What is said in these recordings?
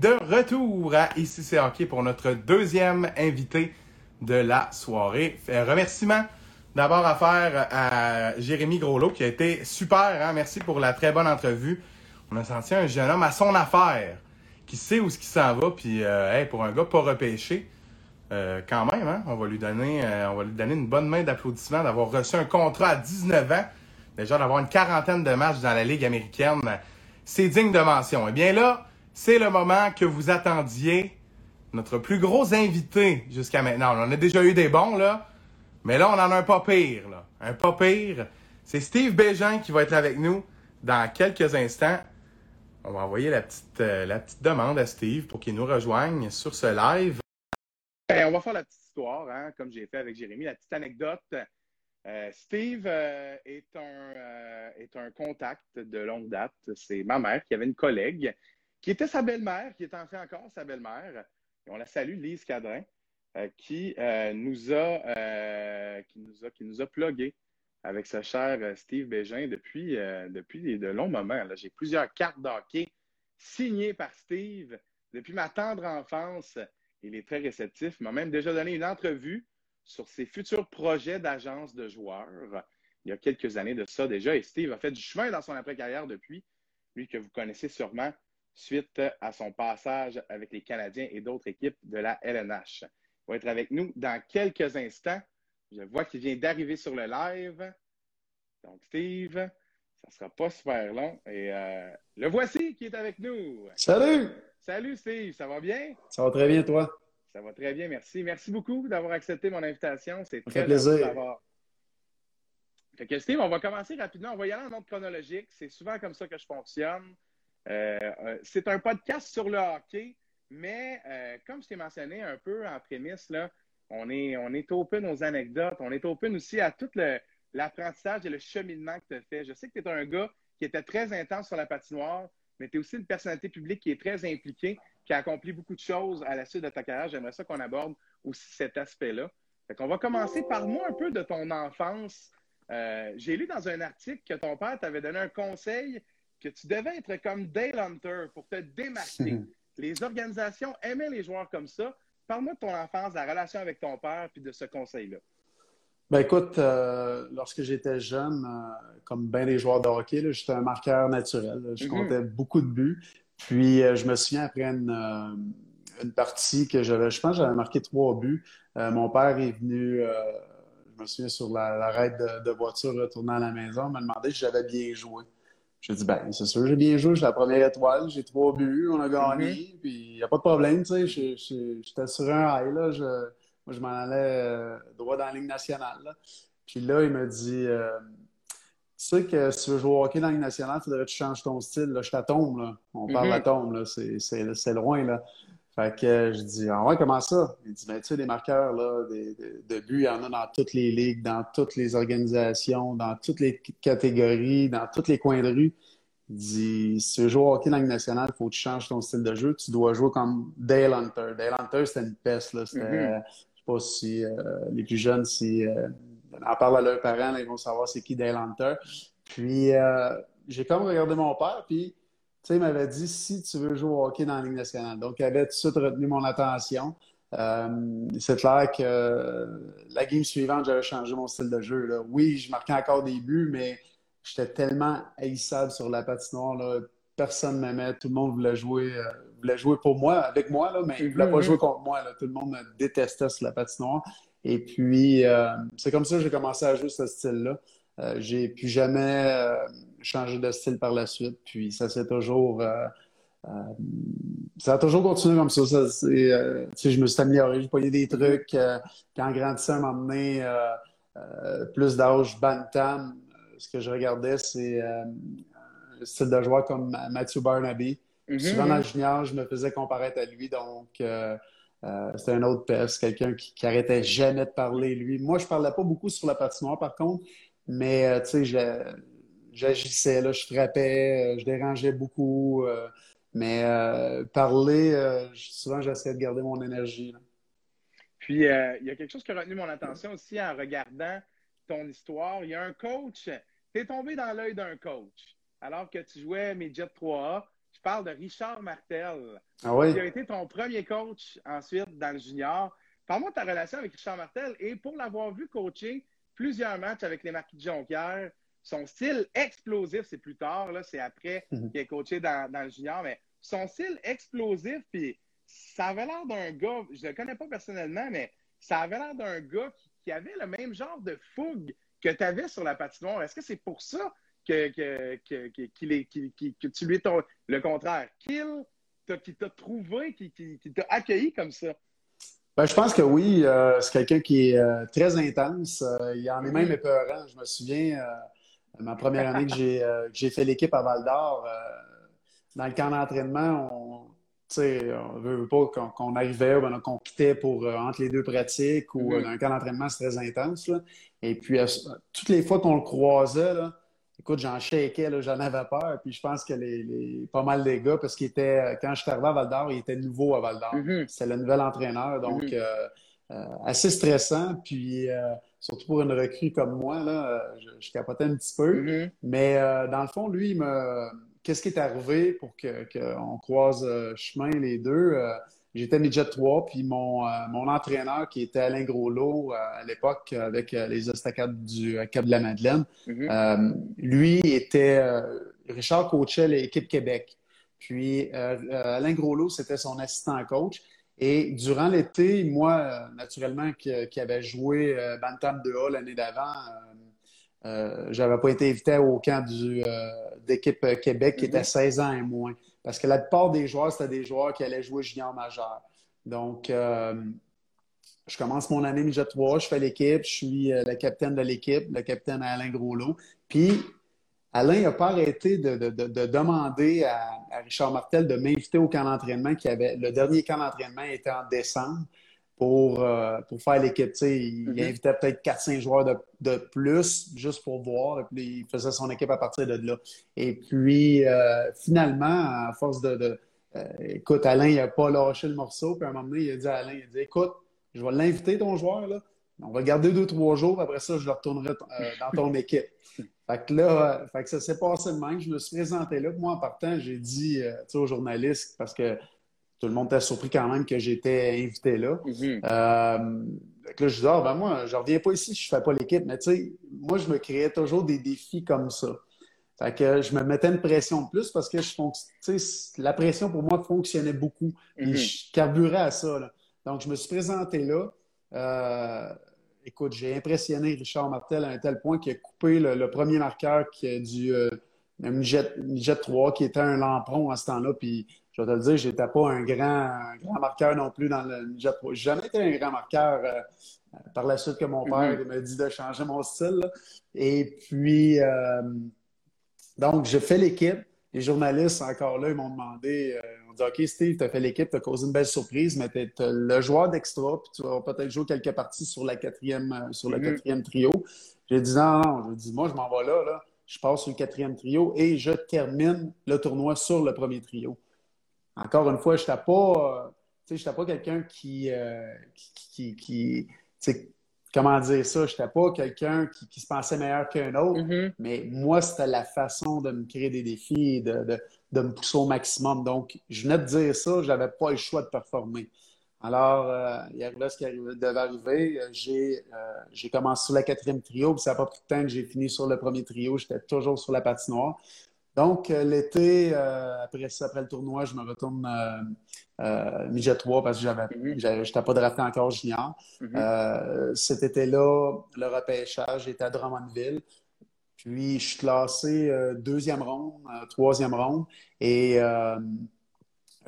de retour à Ici c'est hockey pour notre deuxième invité de la soirée. Fait remerciement d'abord à faire à Jérémy Groslot qui a été super. Hein? Merci pour la très bonne entrevue. On a senti un jeune homme à son affaire qui sait où ce qui s'en va. Puis euh, pour un gars pas repêché, euh, quand même, hein? on, va lui donner, euh, on va lui donner une bonne main d'applaudissement d'avoir reçu un contrat à 19 ans. Déjà d'avoir une quarantaine de matchs dans la Ligue américaine. C'est digne de mention. Eh bien là, c'est le moment que vous attendiez. Notre plus gros invité jusqu'à maintenant. On en a déjà eu des bons, là. Mais là, on en a un pas pire, là. Un pas pire. C'est Steve Bégin qui va être avec nous dans quelques instants. On va envoyer la petite, euh, la petite demande à Steve pour qu'il nous rejoigne sur ce live. Et on va faire la petite histoire, hein, comme j'ai fait avec Jérémy, la petite anecdote. Euh, Steve euh, est, un, est un contact de longue date. C'est ma mère qui avait une collègue qui était sa belle-mère, qui est en fait encore sa belle-mère. Et on la salue, Lise Cadrin, euh, qui, euh, nous a, euh, qui, nous a, qui nous a avec ce cher Steve Bégin depuis, depuis de longs moments. J'ai plusieurs cartes d'hockey signées par Steve depuis ma tendre enfance. Il est très réceptif. Il m'a même déjà donné une entrevue sur ses futurs projets d'agence de joueurs il y a quelques années de ça déjà. Et Steve a fait du chemin dans son après-carrière depuis, lui que vous connaissez sûrement suite à son passage avec les Canadiens et d'autres équipes de la LNH. Il va être avec nous dans quelques instants. Je vois qu'il vient d'arriver sur le live. Donc, Steve, ça ne sera pas super long. Et euh, le voici qui est avec nous. Salut! Salut, Steve. Ça va bien? Ça va très bien, toi? Ça va très bien, merci. Merci beaucoup d'avoir accepté mon invitation. C'est très plaisir. d'avoir. Fait que Steve, on va commencer rapidement. On va y aller en ordre chronologique. C'est souvent comme ça que je fonctionne. Euh, euh, c'est un podcast sur le hockey, mais euh, comme je t'ai mentionné un peu en prémisse, là, on est, on est open aux anecdotes, on est open aussi à tout l'apprentissage et le cheminement que tu as fait. Je sais que tu es un gars qui était très intense sur la patinoire, mais tu es aussi une personnalité publique qui est très impliquée, qui a accompli beaucoup de choses à la suite de ta carrière. J'aimerais ça qu'on aborde aussi cet aspect-là. On va commencer par moi un peu de ton enfance. J'ai lu dans un article que ton père t'avait donné un conseil que tu devais être comme Dale Hunter pour te démarquer. les organisations aimaient les joueurs comme ça. Parle-moi de ton enfance, de la relation avec ton père, puis de ce conseil-là. Ben écoute, euh, lorsque j'étais jeune, euh, comme bien des joueurs de hockey, j'étais un marqueur naturel. Je mm-hmm. comptais beaucoup de buts. Puis euh, je me souviens après une, une partie que j'avais, je pense que j'avais marqué trois buts. mon père est venu, je me souviens, sur la, la de, de, voiture retournant à la maison, m'a demandé si j'avais bien joué. J'ai dit, ben, c'est sûr, j'ai bien joué, j'ai la première étoile, j'ai trois buts, on a gagné, mm-hmm. puis il n'y a pas de problème, tu sais, j'étais sur un high, là, je, moi, je m'en allais euh, droit dans la Ligue nationale, là. Puis là, il m'a dit, euh, tu sais que si tu veux jouer au hockey dans la Ligue nationale, il faudrait que tu changes ton style, là, je t'attends, là. On parle à mm-hmm. tombe, là, c'est loin, là. Fait que je dis, ah ouais, comment ça? Il dit, ben, tu sais, des marqueurs là, de buts, il y en a dans toutes les ligues, dans toutes les organisations, dans toutes les catégories, dans tous les coins de rue. Il dit, si tu veux jouer au hockey dans la nationale, il faut que tu changes ton style de jeu. Tu dois jouer comme Dale Hunter. Dale Hunter, c'était une peste. Là. C'était, mm-hmm. Je sais pas si euh, les plus jeunes, si euh, en parlent à leurs parents, ils vont savoir c'est qui Dale Hunter. Puis, euh, j'ai comme regardé mon père, puis sais, il m'avait dit si tu veux jouer au hockey dans la Ligue nationale. Donc, il avait tout de suite retenu mon attention. Euh, c'est clair que euh, la game suivante, j'avais changé mon style de jeu. Là. Oui, je marquais encore des buts, mais j'étais tellement haïssable sur la patinoire. Là. Personne ne m'aimait. Tout le monde voulait jouer, euh, voulait jouer pour moi, avec moi, là, mais il ne voulait pas mhm. jouer contre moi. Là. Tout le monde me détestait sur la patinoire. Et puis, c'est comme ça que j'ai commencé à jouer ce style-là. j'ai plus jamais changé de style par la suite. Puis ça s'est toujours. Euh, euh, ça a toujours continué comme ça. ça euh, je me suis amélioré, j'ai pogné des trucs. quand grandissant m'a amené plus d'âge bantam, ce que je regardais, c'est un style de joueur comme Matthew Barnaby. Mm-hmm. Souvent dans le junior, je me faisais comparaître à lui, donc c'était un autre peste, quelqu'un qui, qui arrêtait jamais de parler, lui. Moi, je parlais pas beaucoup sur la patinoire, par contre, mais tu sais, j'agissais, là, je frappais, euh, je dérangeais beaucoup. Euh, mais euh, parler, souvent, j'essayais de garder mon énergie. Puis, il y a quelque chose qui a retenu mon attention aussi en regardant ton histoire. Il y a un coach, tu es tombé dans l'œil d'un coach alors que tu jouais Midget 3A. Je parle de Richard Martel, ah oui? qui a été ton premier coach ensuite dans le junior. Parle-moi de ta relation avec Richard Martel et pour l'avoir vu coacher plusieurs matchs avec les Marquis de Jonquière, son style explosif, c'est plus tard, là, c'est après mhm. qu'il a coaché dans, dans, le junior, mais son style explosif, puis ça avait l'air d'un gars, je ne le connais pas personnellement, mais ça avait l'air d'un gars qui, avait le même genre de fougue que tu avais sur la patinoire. Est-ce que c'est pour ça que, que, que, que tu lui ton, le contraire? Qu'il qui t'a trouvé, qui, t'a accueilli comme ça? Ben, je pense que oui. Euh, c'est quelqu'un qui est euh, très intense. Euh, il en est même épeurant. Je me souviens, ma première année que j'ai fait l'équipe à Val d'Or, dans le camp d'entraînement, on, on veut pas qu'on arrivait ou qu'on quittait pour euh, entre les deux pratiques ou mm-hmm. un camp d'entraînement, c'est très intense. Et puis, euh, toutes les fois qu'on le croisait, écoute, j'en shakeais, j'en avais peur. Puis je pense que les, pas mal des gars, parce qu'il était, quand je suis arrivé à Val d'Or, il était nouveau à Val d'Or. Mm-hmm. C'est le nouvel entraîneur. Donc, mm-hmm. euh, assez stressant. Puis, surtout pour une recrue comme moi, là, je, je, capotais un petit peu. Mais dans le fond, lui, il me qu'est-ce qui est arrivé pour qu'on croise euh, chemin les deux? Euh, j'étais midget 3, puis mon, euh, mon entraîneur, qui était Alain Groslot à l'époque avec les estacades du Cap de la Madeleine, mm-hmm. lui était. Richard coachait l'équipe Québec. Puis Alain Groslot, c'était son assistant coach. Et durant l'été, moi, naturellement, qui, qui avait joué Bantam 2A l'année d'avant, euh, je n'avais pas été invité au camp euh, d'équipe euh, Québec qui était 16 mhm. ans et moins. Parce que la plupart des joueurs, c'était des joueurs qui allaient jouer junior majeur. Donc, je commence mon année midget 3, je fais l'équipe, je suis le capitaine de l'équipe, le capitaine Alain Groslot. Puis, Alain n'a pas arrêté de, demander à, Richard Martel de m'inviter au camp d'entraînement qui avait. Le dernier camp d'entraînement était en décembre pour, euh, pour faire l'équipe. Il mm-hmm. invitait peut-être 4-5 joueurs de, plus juste pour voir. Et puis, il faisait son équipe à partir de là. Et puis, euh, finalement, à force de. de euh, écoute, Alain, il n'a pas lâché le morceau. Puis à un moment donné, il a dit à Alain, il a dit Écoute, je vais l'inviter, ton joueur. Là. On va garder deux, trois jours. Après ça, je le retournerai dans ton équipe. Fait que là, fait que ça s'est passé de même. Je me suis présenté là. Moi, en partant, j'ai dit aux journalistes, parce que tout le monde était surpris quand même que j'étais invité là. Mm-hmm. Euh, là, je disais, ah, ben moi, je reviens pas ici je fais pas l'équipe. Mais tu sais, moi, je me créais toujours des défis comme ça. Fait que je me mettais une pression de plus parce que je la pression pour moi fonctionnait beaucoup. Et mm-hmm. je carburais à ça. Donc, je me suis présenté là. Euh, écoute, j'ai impressionné Richard Martel à un tel point qu'il a coupé le, premier marqueur qui du euh, jet, jet 3, qui était un lampron à ce temps-là. Puis je vais te le dire, j'étais pas un grand, grand marqueur non plus dans le Ninja Pro. J'ai jamais été un grand marqueur euh, par la suite que mon père mm-hmm. m'a dit de changer mon style. Et puis, euh, donc, j'ai fait l'équipe. Les journalistes, encore là, ils m'ont demandé, euh, dit, OK, Steve, tu as fait l'équipe, tu as causé une belle surprise, mais tu es, le joueur d'extra, puis tu vas peut-être jouer quelques parties sur, la quatrième, sur le mm-hmm. quatrième trio. J'ai dit, non, non, je dis, moi, je m'en vais là, là. Je passe sur le quatrième trio et je termine le tournoi sur le premier trio encore une fois, je n'étais pas, euh, pas quelqu'un qui, euh, qui, qui, comment dire ça, je n'étais pas quelqu'un qui, se pensait meilleur qu'un autre, mm-hmm. mais moi, c'était la façon de me créer des défis de, me pousser au maximum. Donc, je venais de dire ça, je n'avais pas le choix de performer. Alors, euh, il arrivait ce qui devait arriver. J'ai commencé sur la quatrième trio, puis ça n'a pas pris de temps que j'ai fini sur le premier trio. J'étais toujours sur la patinoire. Donc, euh, l'été, euh, après ça, après le tournoi, je me retourne euh, euh midget 3 parce que j'avais, mm j'étais pas drafté encore junior. Mm cet été-là, le repêchage était à Drummondville. Puis, je suis classé deuxième ronde, troisième ronde. Et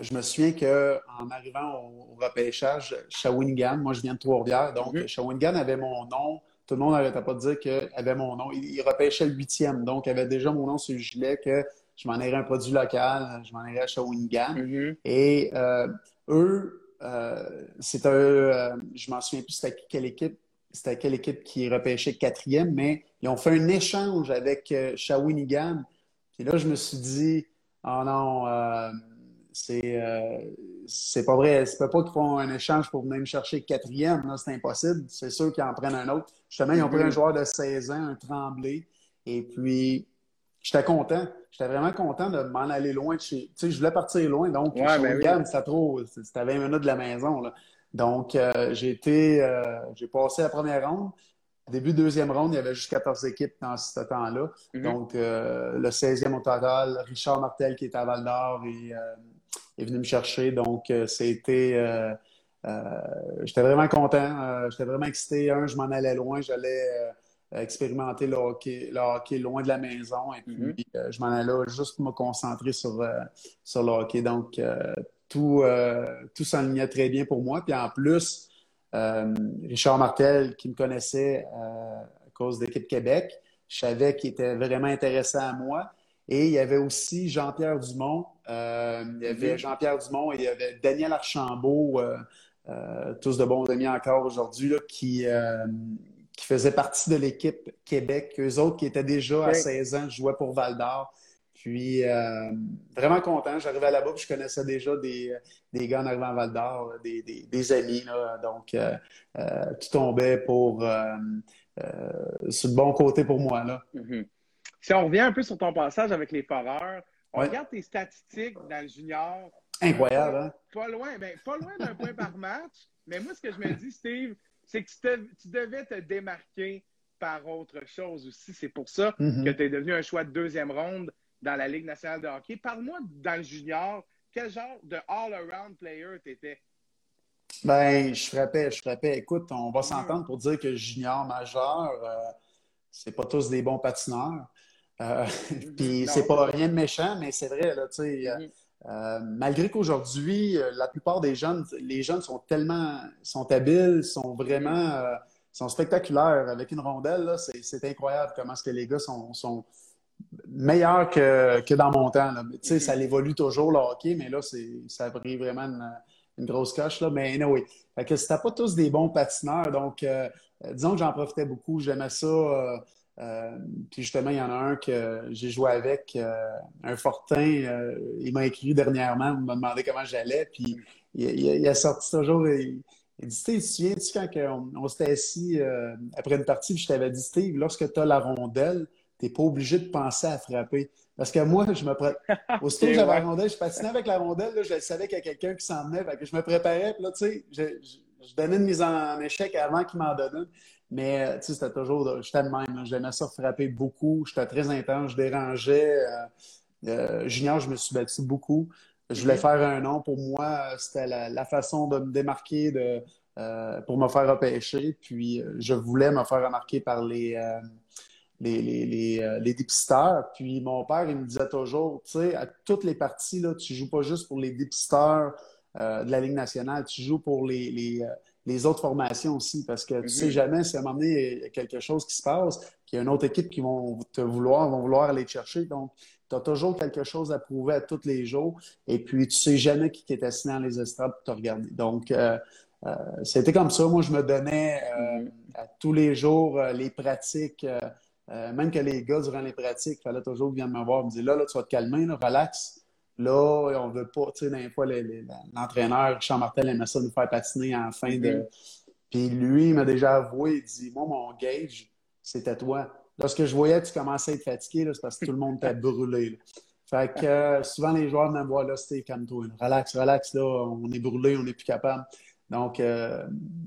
je me souviens qu'en arrivant au, repêchage, Shawinigan, moi, je viens de Trois-Rivières, donc mm Shawinigan avait mon nom tout le monde n'arrêtait pas de dire qu'il avait mon nom. Il, repêchait le huitième, donc il avait déjà mon nom sur le gilet que je m'en irais un produit local, je m'en irais à Shawinigan. Mm-hmm. Et euh, eux, euh, c'était euh, je m'en souviens plus c'était quelle équipe, c'était quelle équipe qui repêchait quatrième, mais ils ont fait un échange avec Shawinigan. Puis là, je me suis dit, oh non, c'est euh, c'est pas vrai. C'est pas qu'ils font un échange pour venir me chercher quatrième. C'est impossible. C'est sûr qu'ils en prennent un autre. Justement, ils ont pris un mm-hmm. joueur de 16 ans, un Tremblay. Et puis, j'étais content. J'étais vraiment content de m'en aller loin de chez. Tu sais, je voulais partir loin, donc Ouais, ben oui. c'était trop. C'était à 20 minutes de la maison. Là. Donc, euh, j'ai été. euh, j'ai passé la première ronde. Début de deuxième ronde, il y avait juste 14 équipes dans ce temps-là. Mhm. Donc, euh, le 16e au total, Richard Martel, qui était à Val d'Or, est, venu me chercher. Donc, c'était. j'étais vraiment content. J'étais vraiment excité. Un, je m'en allais loin. J'allais expérimenter le hockey, le hockey loin de la maison. Et puis, Mhm. euh, je m'en allais là juste pour me concentrer sur, sur le hockey. Donc, tout, euh, tout s'alignait très bien pour moi. Puis en plus, euh, Richard Martel, qui me connaissait euh, à cause d'équipe Québec, je savais qu'il était vraiment intéressé à moi. Et il y avait aussi Jean-Pierre Dumont. Euh, il y avait. Jean-Pierre Dumont et il y avait Daniel Archambault, euh, euh, tous de bons amis encore aujourd'hui, qui, qui faisaient partie de l'équipe Québec. Eux autres qui étaient déjà à Ouais. 16 ans, jouaient pour Val d'Or. Puis, euh, vraiment content. J'arrivais là-bas, puis je connaissais déjà des, des gars en arrivant à Val d'Or, des, des, des amis. Là. Donc, euh, euh, tout tombait pour, euh, euh, sur le bon côté pour moi. Là. Mhm. Si on revient un peu sur ton passage avec les Foreurs, on Ouais. regarde tes statistiques dans le junior. Incroyable, hein? Pas loin, ben, pas loin d'un point par match. Mais moi, ce que je me dis, Steve, c'est que tu, te- tu devais te démarquer par autre chose aussi. C'est pour ça Mhm. que tu es devenu un choix de deuxième ronde dans la Ligue nationale de hockey. Parle-moi dans le junior, quel genre de all-around player tu étais? Ben, je frappais, je frappais. Écoute, on va s'entendre pour dire que junior, majeur, euh, c'est pas tous des bons patineurs. Euh, puis c'est pas rien de méchant, mais c'est vrai, là, tu sais. euh, Mhm. euh, malgré qu'aujourd'hui, euh, la plupart des jeunes, les jeunes sont tellement, sont habiles, sont vraiment, sont spectaculaires. Avec une rondelle, là, c'est, incroyable comment est-ce que les gars sont, sont meilleurs que, que dans mon temps. là. Mais, Tu sais, Mhm. ça évolue toujours le hockey, mais là, c'est, ça a pris vraiment une, une grosse coche. Là. Mais anyway, fait que c'était pas tous des bons patineurs. Donc, euh, euh, disons que j'en profitais beaucoup. J'aimais ça. euh, euh, puis justement, il y en a un que j'ai joué avec, un Fortin. il m'a écrit dernièrement, il m'a demandé comment j'allais. Puis il, il- il a sorti toujours. Il, il dit Steve, tu te souviens-tu quand on, on s'était assis euh, après une partie, puis je t'avais dit Steve, lorsque tu as la rondelle, t'es pas obligé de penser à frapper. Parce que moi, je me pré... Aussitôt que j'avais la rondelle, je patinais avec la rondelle, là, je savais qu'il y a quelqu'un qui s'en venait. Fait que je me préparais, puis là, tu sais, je, je- je donnais une mise en échec avant qu'il m'en donne une. Mais, euh, tu sais, c'était toujours, j'étais de même, là. j'aimais ça frapper beaucoup, j'étais très intense, je dérangeais. euh, euh, junior, je me suis battu beaucoup. Je voulais faire un nom. Pour moi, c'était la, la façon de me démarquer de, euh, pour me faire repêcher. Puis, je voulais me faire remarquer par les, les, les, les, euh, les dépisteurs. Puis mon père, il me disait toujours, tu sais, à toutes les parties, là, tu joues pas juste pour les dépisteurs euh, de la Ligue nationale, tu joues pour les, les, euh, les autres formations aussi, parce que tu Mhm. sais jamais si à un moment donné, il y a quelque chose qui se passe, qu'il y a une autre équipe qui vont te vouloir, vont vouloir aller te chercher. Donc, tu as toujours quelque chose à prouver à tous les jours. Et puis, tu sais jamais qui est assis dans les estrades pour te regarder. Donc, euh, euh, c'était comme ça. Moi, je me donnais euh, Mhm. à tous les jours les pratiques. Euh, même que les gars, durant les pratiques, il fallait toujours qu'ils viennent me voir me dire là, là, tu vas te calmer, là, relax. Là, on veut pas, tu sais, fois, l'entraîneur, Richard Martel, aimait ça nous faire patiner en fin de. Mhm. Puis lui, il m'a déjà avoué, il dit Moi, mon gauge, c'était toi. Lorsque je voyais que tu commençais à être fatigué, c'est parce que tout le monde t'a brûlé. là. Fait que euh, souvent, les joueurs me voir là, c'était calme-toi. là. Relax, relax, là, on est brûlé, on n'est plus capable. Donc, euh,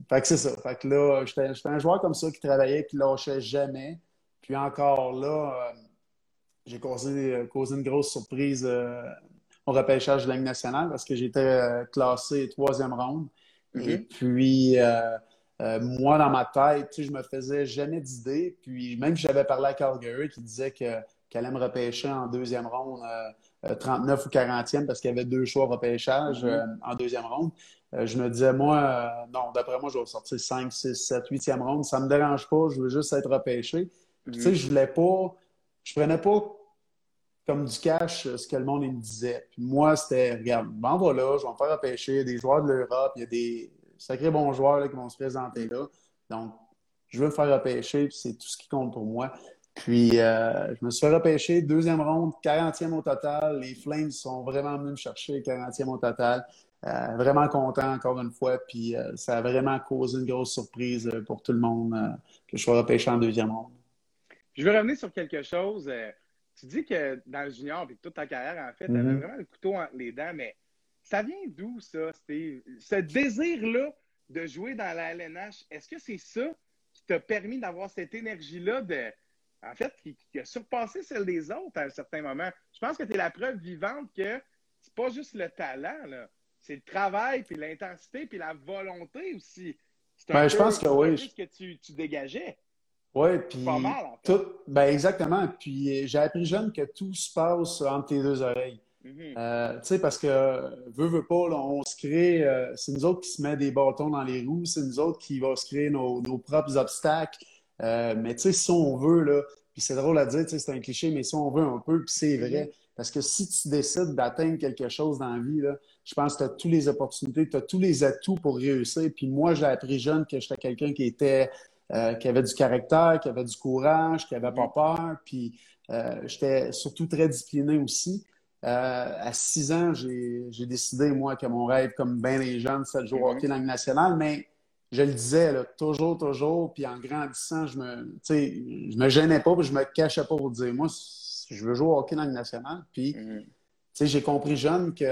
fait que c'est ça. Fait que là, j'étais j'étais un joueur comme ça qui travaillait, qui lâchait jamais. Puis encore là, euh, j'ai causé, causé une grosse surprise euh, au repêchage de la Ligue nationale parce que j'étais euh, classé troisième ronde. Et Mhm. puis, euh, euh, moi, dans ma tête, tu sais, je me faisais jamais d'idée. Puis, même j'avais parlé à Calgary qui disait que, qu'elle allait me repêcher en deuxième ronde, euh, euh, 39 ou 40e, parce qu'il y avait deux choix repêchage Mhm. euh, en deuxième ronde. Euh, je me disais, moi, euh, non, d'après moi, je vais sortir 5, 6, 7, 8e ronde. Ça me dérange pas, je veux juste être repêché. Tu sais, je voulais pas, je prenais pas comme du cash euh, ce que le monde il me disait. Puis moi, c'était, regarde, m'en va là, je vais me faire repêcher. Il y a des joueurs de l'Europe, il y a des sacrés bons joueurs là, qui vont se présenter là. Donc, je veux me faire repêcher, puis c'est tout ce qui compte pour moi. Puis, euh, je me suis fait repêcher, deuxième ronde, 40e au total. Les Flames sont vraiment venus me chercher, 40e au total. Euh, vraiment content, encore une fois. Puis, euh, ça a vraiment causé une grosse surprise pour tout le monde que je sois repêché en deuxième ronde. Je veux revenir sur quelque chose. Euh, tu dis que dans le junior, puis toute ta carrière, en fait, tu avais Mhm. vraiment le couteau entre les dents, mais ça vient d'où, ça, Steve? Ce désir-là de jouer dans la LNH, est-ce que c'est ça qui t'a permis d'avoir cette énergie-là de. En fait, qui, qui a surpassé celle des autres à un certain moment? Je pense que tu es la preuve vivante que c'est pas juste le talent, là. C'est le travail, puis l'intensité, puis la volonté aussi. C'est un Ben, je pense que oui. ce que tu, tu dégageais. Oui, puis Pas mal, en fait. tout, ben exactement. Puis euh, j'ai appris jeune que tout se passe entre tes deux oreilles. Mhm. Euh, tu sais, parce que, veut, veut pas, là, on se crée, euh, c'est nous autres qui se met des bâtons dans les roues, c'est nous autres qui va se créer nos, nos propres obstacles. Euh, mais tu sais, si on veut, là, puis c'est drôle à dire, tu sais, c'est un cliché, mais si on veut un peu, puis c'est vrai. Parce que si tu décides d'atteindre quelque chose dans la vie, là, je pense que tu as toutes les opportunités, tu as tous les atouts pour réussir. Puis moi, j'ai appris jeune que j'étais quelqu'un qui était euh, qui avait du caractère, qui avait du courage, qui avait pas peur. Puis euh, j'étais surtout très discipliné aussi. Euh, à six ans, j'ai décidé, moi, que mon rêve, comme bien les jeunes, c'était de jouer au Mhm. hockey langue nationale, mais je le disais, là, toujours, toujours, puis en grandissant, je me, je me gênais pas, puis je me cachais pas pour dire, moi, je veux jouer au hockey langue nationale. Puis, Mhm. sais, j'ai compris jeune que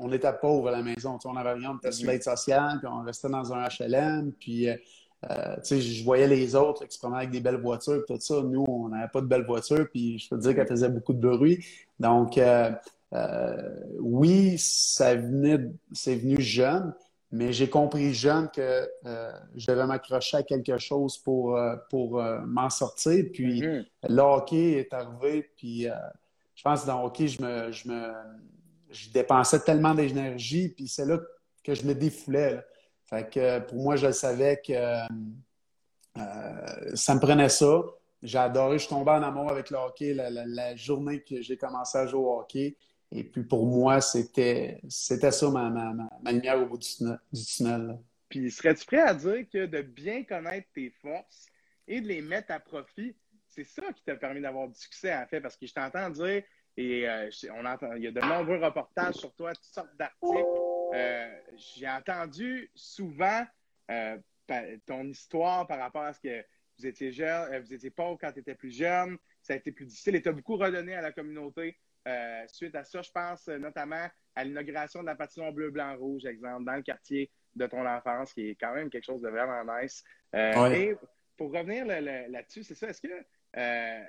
on était pauvres à la maison. On avait rien, on était sur Mhm. l'aide sociale, puis on restait dans un HLM, puis euh, euh, je voyais les autres là, qui se promenaient avec des belles voitures, tout ça. Nous, on n'avait pas de belles voitures, puis je peux te dire qu'elles faisaient beaucoup de bruit. Donc, euh, euh, oui, ça venait, c'est venu jeune, mais j'ai compris jeune que je devais m'accrocher à quelque chose pour, pour m'en sortir. Puis, le hockey est arrivé, puis je pense que dans le hockey, je me, je me je dépensais tellement d'énergie, puis c'est là que je me défoulais. là. Fait que euh, pour moi, je savais que euh, ça me prenait ça. J'ai adoré, je suis tombé en amour avec le hockey la, journée que j'ai commencé à jouer au hockey. Et puis pour moi, c'était c'était ça ma, lumière au bout du tunnel. Du tunnel. Puis serais-tu prêt à dire que de bien connaître tes forces et de les mettre à profit, c'est ça qui t'a permis d'avoir du succès, en fait? Parce que je t'entends dire, et euh, on entend, il y a de nombreux reportages sur toi, toutes sortes d'articles. Euh, J'ai entendu souvent euh, ton histoire par rapport à ce que vous étiez jeune, euh, vous étiez pauvre quand tu étais plus jeune, ça a été plus difficile et tu as beaucoup redonné à la communauté. Euh, suite à ça, je pense notamment à l'inauguration de la patinoire bleu-blanc-rouge, exemple, dans le quartier de ton enfance, qui est quand même quelque chose de vraiment nice. Euh, Ouais. Et pour revenir là- là- là-dessus, c'est ça, est-ce que euh,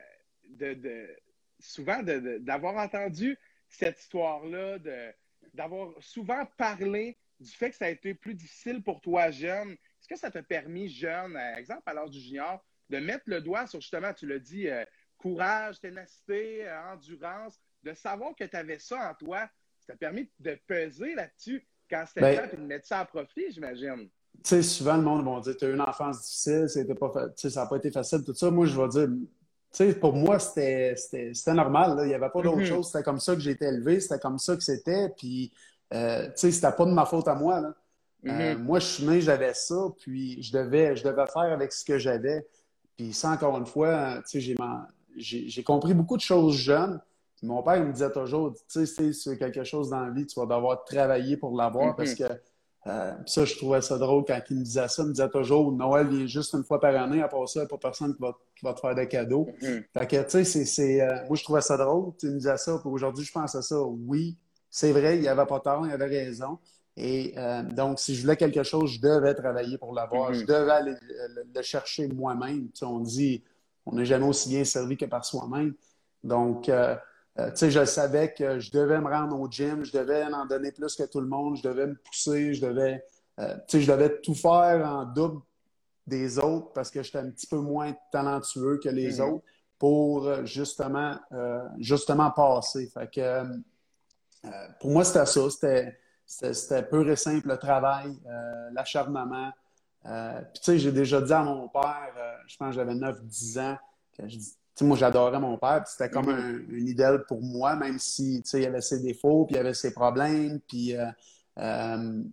de, de- souvent de- d'avoir entendu cette histoire-là, de- d'avoir souvent parlé du fait que ça a été plus difficile pour toi jeune, est-ce que ça t'a permis jeune, par exemple à l'âge du junior, de mettre le doigt sur justement, tu l'as dit, euh, courage, ténacité, euh, endurance, de savoir que tu avais ça en toi, ça t'a permis de peser là-dessus quand c'était Ben- temps et de mettre ça à profit, j'imagine. Tu sais, souvent, le monde va dire Tu as eu une enfance difficile, c'était pas ça n'a pas été facile, tout ça. Moi, je vais dire sais, pour moi, c'était normal. là. Il n'y avait pas d'autre Mhm. chose. C'était comme ça que j'ai été élevé, c'était comme ça que c'était. Puis, euh, tu sais, c'était pas de ma faute à moi. Là. Euh, Mhm. moi, je suis né, j'avais ça, puis je devais, je devais faire avec ce que j'avais. Puis ça, encore une fois, tu sais, j'ai compris beaucoup de choses jeunes. Mon père, il me disait toujours, tu sais, si c'est quelque chose dans la vie, tu vas devoir travailler pour l'avoir Mhm. parce que euh, ça, je trouvais ça drôle quand il me disait ça. Il me disait toujours, Noël vient juste une fois par année, à part ça, il n'y a pas personne qui va, qui va te faire des cadeaux. Mhm. Fait que, tu sais, c'est, euh, moi, je trouvais ça drôle. Tu me disais ça, puis aujourd'hui, je pense à ça. Oui, c'est vrai, il n'y avait pas tort, il avait raison. Et euh, donc, si je voulais quelque chose, je devais travailler pour l'avoir. Mhm. Je devais aller le, le chercher moi-même. Tu sais, on dit, on n'est jamais aussi bien servi que par soi-même. Donc, euh, tu sais, je savais que je devais me rendre au gym, je devais en donner plus que tout le monde, je devais me pousser, je devais, euh, tu sais, je devais tout faire en double des autres parce que j'étais un petit peu moins talentueux que les Mhm. autres pour euh, justement, euh, justement passer. Fait que, pour moi, c'était ça. C'était, pur et simple le travail, l'acharnement. Puis, tu sais, j'ai déjà dit à mon père, je pense que j'avais 9-10 ans, que je dis, moi, j'adorais mon père, puis c'était comme Mhm. un, une idole pour moi, même si, tu sais, il avait ses défauts, puis il avait ses problèmes, puis euh, euh,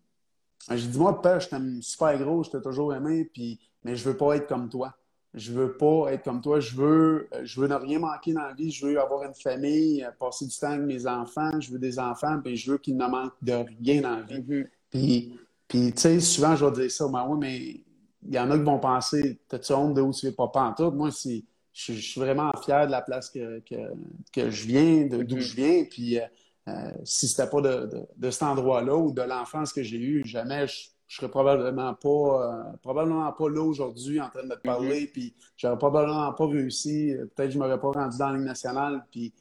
j'ai dit, moi, père, je t'aime super gros, je t'ai toujours aimé, puis, mais je veux pas être comme toi. Je veux pas être comme toi. Je veux, je veux ne rien manquer dans la vie. Je veux avoir une famille, euh, passer du temps avec mes enfants. Je veux des enfants, puis je veux qu'ils ne manquent de rien dans la vie. Mhm. Puis, puis tu sais, souvent, je vais dire ça, mais oui, mais il y en a qui vont penser, t'as-tu honte de où tu es papa en tout? Moi, si je, suis vraiment fier de la place que, que, je viens, d'où mm-hmm. je viens. Puis euh, si c'était pas de, de, cet endroit-là ou de l'enfance que j'ai eue, jamais je, je serais probablement pas probablement pas là aujourd'hui en train de te parler. Mm-hmm. Puis j'aurais probablement pas réussi. Peut-être que je m'aurais pas rendu dans la Ligue nationale. Puis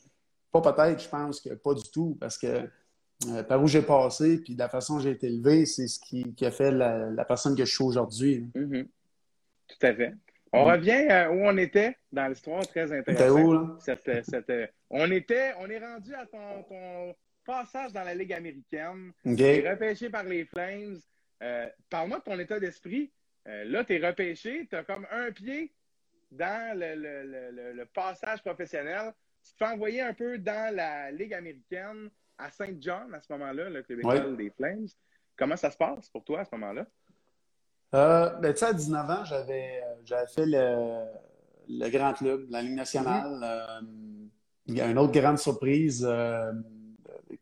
pas peut-être, je pense que pas du tout, parce que euh, par où j'ai passé, puis de la façon dont j'ai été élevé, c'est ce qui, a fait la, personne que je suis aujourd'hui. Mm-hmm. Tout à fait. On revient à où on était dans l'histoire, très intéressant. où, là? Euh, on, était, on est rendu à ton, passage dans la Ligue américaine. Tu es repêché par les Flames. Euh, parle-moi de ton état d'esprit. là, tu es repêché, tu as comme un pied dans le, passage professionnel. Tu te fais envoyer un peu dans la Ligue américaine à Saint John à ce moment-là, le club école des Flames. Comment ça se passe pour toi à ce moment-là? Euh, ben, tu sais, à 19 ans, j'avais, j'avais fait le, le, grand club, la Ligue nationale. Mm-hmm. Euh, il y a une autre grande surprise euh,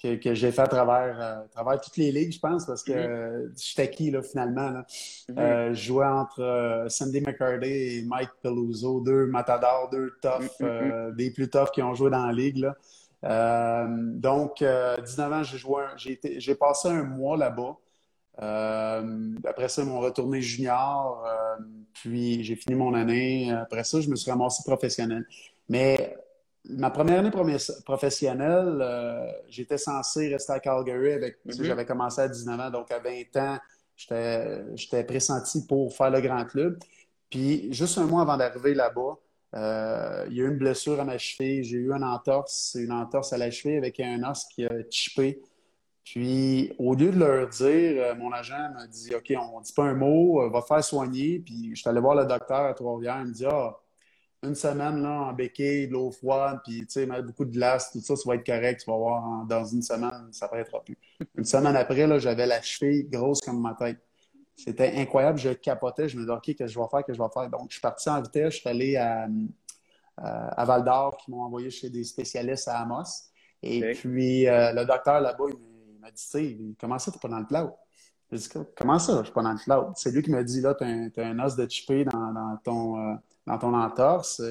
que, que j'ai fait à travers, euh, travers toutes les ligues, je pense, parce que mm-hmm. j'étais qui, là, finalement. Là. Mm-hmm. je jouais entre Sandy McCarty et Mike Peluso, deux matadors, deux toughs, des plus toughs qui ont joué dans la ligue. Là. Euh, donc, 19 euh, ans, j'ai joué, j'ai passé un mois là-bas. Euh, après ça, ils m'ont retourné junior, puis j'ai fini mon année. Après ça, je me suis ramassé professionnel. Mais ma première année professionnelle, j'étais censé rester à Calgary avec. Mm-hmm. J'avais commencé à 19 ans, donc à 20 ans, j'étais pressenti pour faire le grand club. Puis juste un mois avant d'arriver là-bas, euh, il y a eu une blessure à ma cheville. J'ai eu une entorse, une entorse à la cheville avec un os qui a chippé. Puis, au lieu de leur dire, euh, mon agent m'a dit OK, on ne dit pas un mot, euh, va te faire soigner. Puis, je suis allé voir le docteur à Trois-Rivières. Il me dit Ah, une semaine là, en béquille, de l'eau froide, puis tu sais, mettre beaucoup de glace, tout ça, ça va être correct. Tu vas voir, dans une semaine, ça ne être plus. Une semaine après, j'avais la cheville grosse comme ma tête. C'était incroyable. Je capotais. Je me disais, OK, qu'est-ce que je vais faire, que je vais faire? Donc, je suis parti en vitesse. Je suis allé à, à Val d'Or qui m'ont envoyé chez des spécialistes à Amos. Et puis, euh, le docteur là-bas, il m'a dit, tu sais, comment ça, tu n'es pas dans le cloud? J'ai dit, comment ça, je suis pas dans le cloud? C'est lui qui m'a dit, là, tu as, un os de chippé dans, ton, euh, dans ton entorse.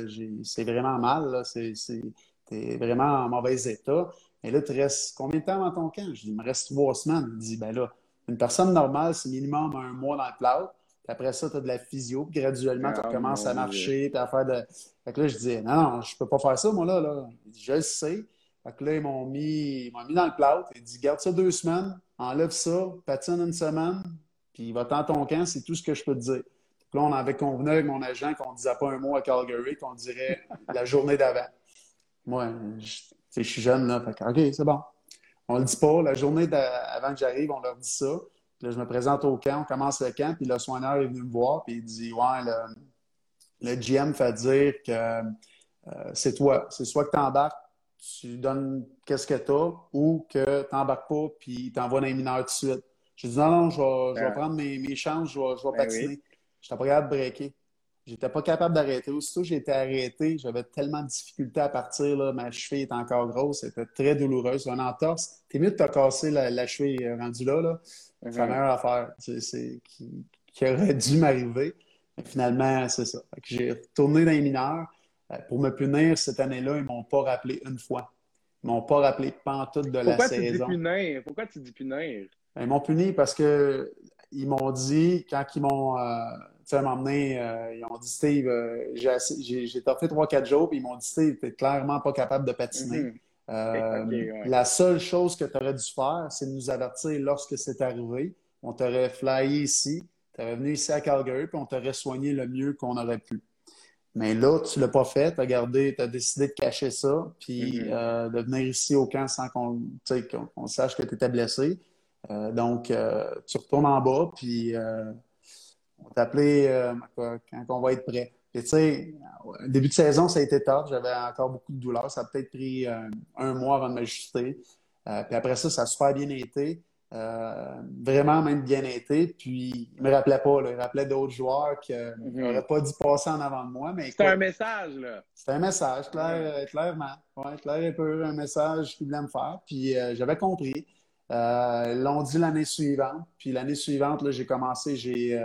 C'est vraiment mal, Tu es vraiment en mauvais état. Et là, tu restes combien de temps dans ton camp? Je dis, il me reste trois semaines. Il dit, ben là, une personne normale, c'est minimum un mois dans le cloud. Puis après ça, tu as de la physio. Puis graduellement, tu ah, recommences à marcher, puis à faire de. Fait que là, je disais, non, non, je peux pas faire ça, moi, là. là. Je le sais. Fait que là, ils m'ont mis, mis dans le cloud. Ils dit, garde ça deux semaines, enlève ça, patine une semaine, puis va dans ton camp, c'est tout ce que je peux te dire. Là, on avait convenu avec mon agent qu'on ne disait pas un mot à Calgary, qu'on dirait la journée d'avant. Moi, je, je suis jeune, là. Fait que, OK, c'est bon. On le dit pas. La journée avant que j'arrive, on leur dit ça. Puis là, je me présente au camp, on commence le camp, puis le soigneur est venu me voir, puis il dit Ouais, le, le GM fait dire que euh, c'est toi. C'est soit que tu embarques, tu donnes qu'est-ce que tu as, ou que tu n'embarques pas, puis il t'envoie dans les mineurs tout de suite. J'ai dit Non, non, je vais, ben. prendre mes, mes chances, je vais, je vais ben patiner. Je n'étais pas capable de breaker. J'étais pas capable d'arrêter. Aussitôt j'ai été arrêté, j'avais tellement de difficultés à partir. Là. Ma cheville était encore grosse, c'était très douloureuse. Un entorse, t'es mieux de te casser la, cheville rendue là. là. C'est la meilleure affaire c'est, qui, qui, aurait dû m'arriver. Mais finalement, c'est ça. j'ai retourné dans les mineurs. Pour me punir cette année-là, ils m'ont pas rappelé une fois. Ils m'ont pas rappelé pantoute de la saison. Tu dis punir? Pourquoi tu dis punir? Ils m'ont puni parce que ils m'ont dit, quand ils m'ont. Euh, moment donné, euh, ils ont dit, Steve, euh, j'ai, j'ai 3-4 jours, puis ils m'ont dit, Steve, t'es clairement pas capable de patiner. Mhm. Euh, la seule chose que tu aurais dû faire, c'est de nous avertir lorsque c'est arrivé. On t'aurait flyé ici, tu aurais venu ici à Calgary, puis on t'aurait soigné le mieux qu'on aurait pu. Mais là, tu l'as pas fait, tu as gardé, tu as décidé de cacher ça, puis mhm. de venir ici au camp sans qu'on, sache que tu étais blessé. donc, tu retournes en bas, puis on t'appeler euh, quand on va être prêt. tu sais, début de saison, ça a été top. J'avais encore beaucoup de douleurs. Ça a peut-être pris euh, un mois avant de m'ajuster. Euh, puis après ça, ça a super bien été. Vraiment même bien été. Puis il me rappelait pas. Il rappelait d'autres joueurs qui n'auraient mhm. pas dû passer en avant de moi. C'était un message, là. C'était un message, clairement. Ouais, clair un peu un message qu'il voulait me faire. Puis j'avais compris. ils l'ont dit l'année suivante. Puis l'année suivante, j'ai commencé, j'ai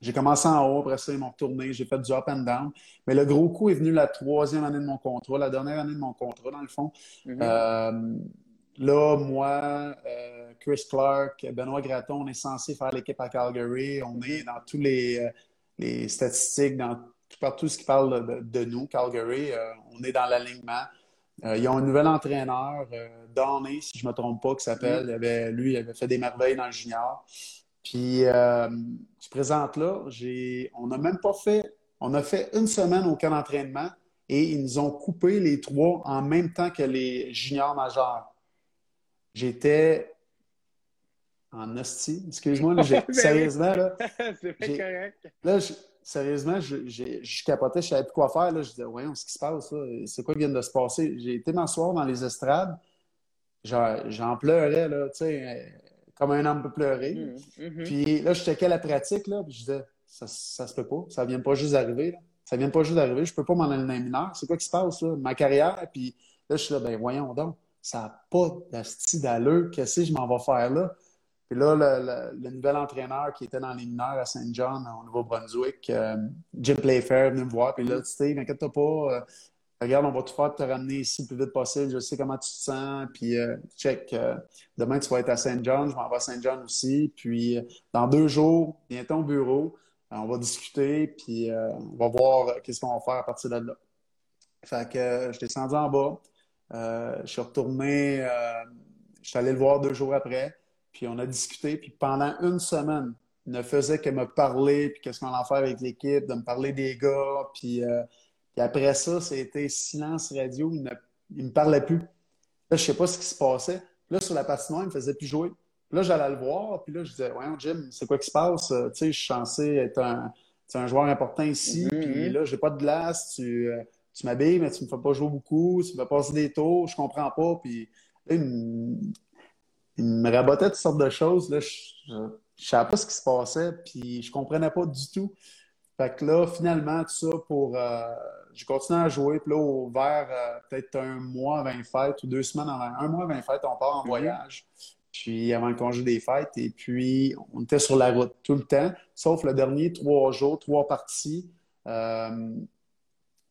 J'ai commencé en haut, après ça, ils m'ont retourné, j'ai fait du up and down. Mais le gros coup est venu la troisième année de mon contrat, la dernière année de mon contrat, dans le fond. Mhm. Euh, là, moi, euh, Chris Clark, Benoît Gratton, on est censé faire l'équipe à Calgary. On est dans tous les, euh, les statistiques, dans tout, partout ce qui parle de, de nous, Calgary. euh, on est dans l'alignement. Euh, ils ont un nouvel entraîneur, euh, Donny, si je ne me trompe pas, qui s'appelle. Avait- lui, il avait fait des merveilles dans le junior. Puis, je présente là, on n'a même pas fait, on a fait une semaine au camp d'entraînement et ils nous ont coupé les trois en même temps que les juniors majeurs. J'étais en hostie, excuse-moi, sérieusement, là, c'est correct. Là, sérieusement, je, capotais, je savais plus quoi faire. Là. Je disais, voyons, ce qui se passe, là? c'est quoi qui vient de se passer? J'ai été m'asseoir dans les estrades, j'en, pleurais, là, tu sais, comme un homme peut pleurer. Mhm, mhm. Puis là, je checkais la pratique, là, puis je disais, ça, ça se peut pas, ça vient pas juste d'arriver. Là. Ça vient pas juste d'arriver, je peux pas m'en aller dans les mineurs. C'est quoi qui se passe, là? Ma carrière, puis là, je suis là, ben voyons donc, ça n'a pas d'asti d'allure, qu'est-ce que je m'en vais faire là? Puis là, le, le- le nouvel entraîneur qui était dans les mineurs à Saint John, au Nouveau-Brunswick, euh, Jim Playfair, est venu me voir. Puis là, Steve, inquiète-toi pas. euh, regarde, on va tout faire pour te ramener ici le plus vite possible. Je sais comment tu te sens. Puis, euh, check, euh, demain, tu vas être à Saint John. Je m'en vais à Saint John aussi. Puis, euh, dans deux jours, viens au bureau. Euh, on va discuter. Puis, euh, on va voir euh, qu'est-ce qu'on va faire à partir de là. Fait que euh, je suis descendu en bas. Euh, je suis retourné. euh, je suis allé le voir deux jours après. Puis on a discuté. Puis pendant une semaine, il ne faisait que me parler. Puis qu'est-ce qu'on allait faire avec l'équipe, de me parler des gars. Puis, euh, puis après ça, c'était silence radio. Il ne il me parlait plus. Là, je sais pas ce qui se passait. Là, sur la patinoire, il me faisait plus jouer. Puis là, j'allais le voir. Puis là, je disais, voyons, Jim, c'est quoi qui se passe? Euh, Tu sais, je suis censé être un, un joueur important ici. Mhm. Puis là, j'ai pas de glace. Tu, euh, tu m'habilles, mais tu me fais pas jouer beaucoup. Tu me fais passer des tours. Je comprends pas. Puis là, il me, il me rabotait toutes sortes de choses. Là, je, je savais pas ce qui se passait. Puis je comprenais pas du tout. Fait que là, finalement, tout ça pour. euh, j'ai continué à jouer. Puis là, au- vers euh, peut-être un mois avant les fêtes ou deux semaines avant. Un mois avant les fêtes, on part en Mhm. voyage. Puis avant le congé des fêtes. Et puis, on était sur la route tout le temps, sauf le dernier trois jours, trois parties. Euh,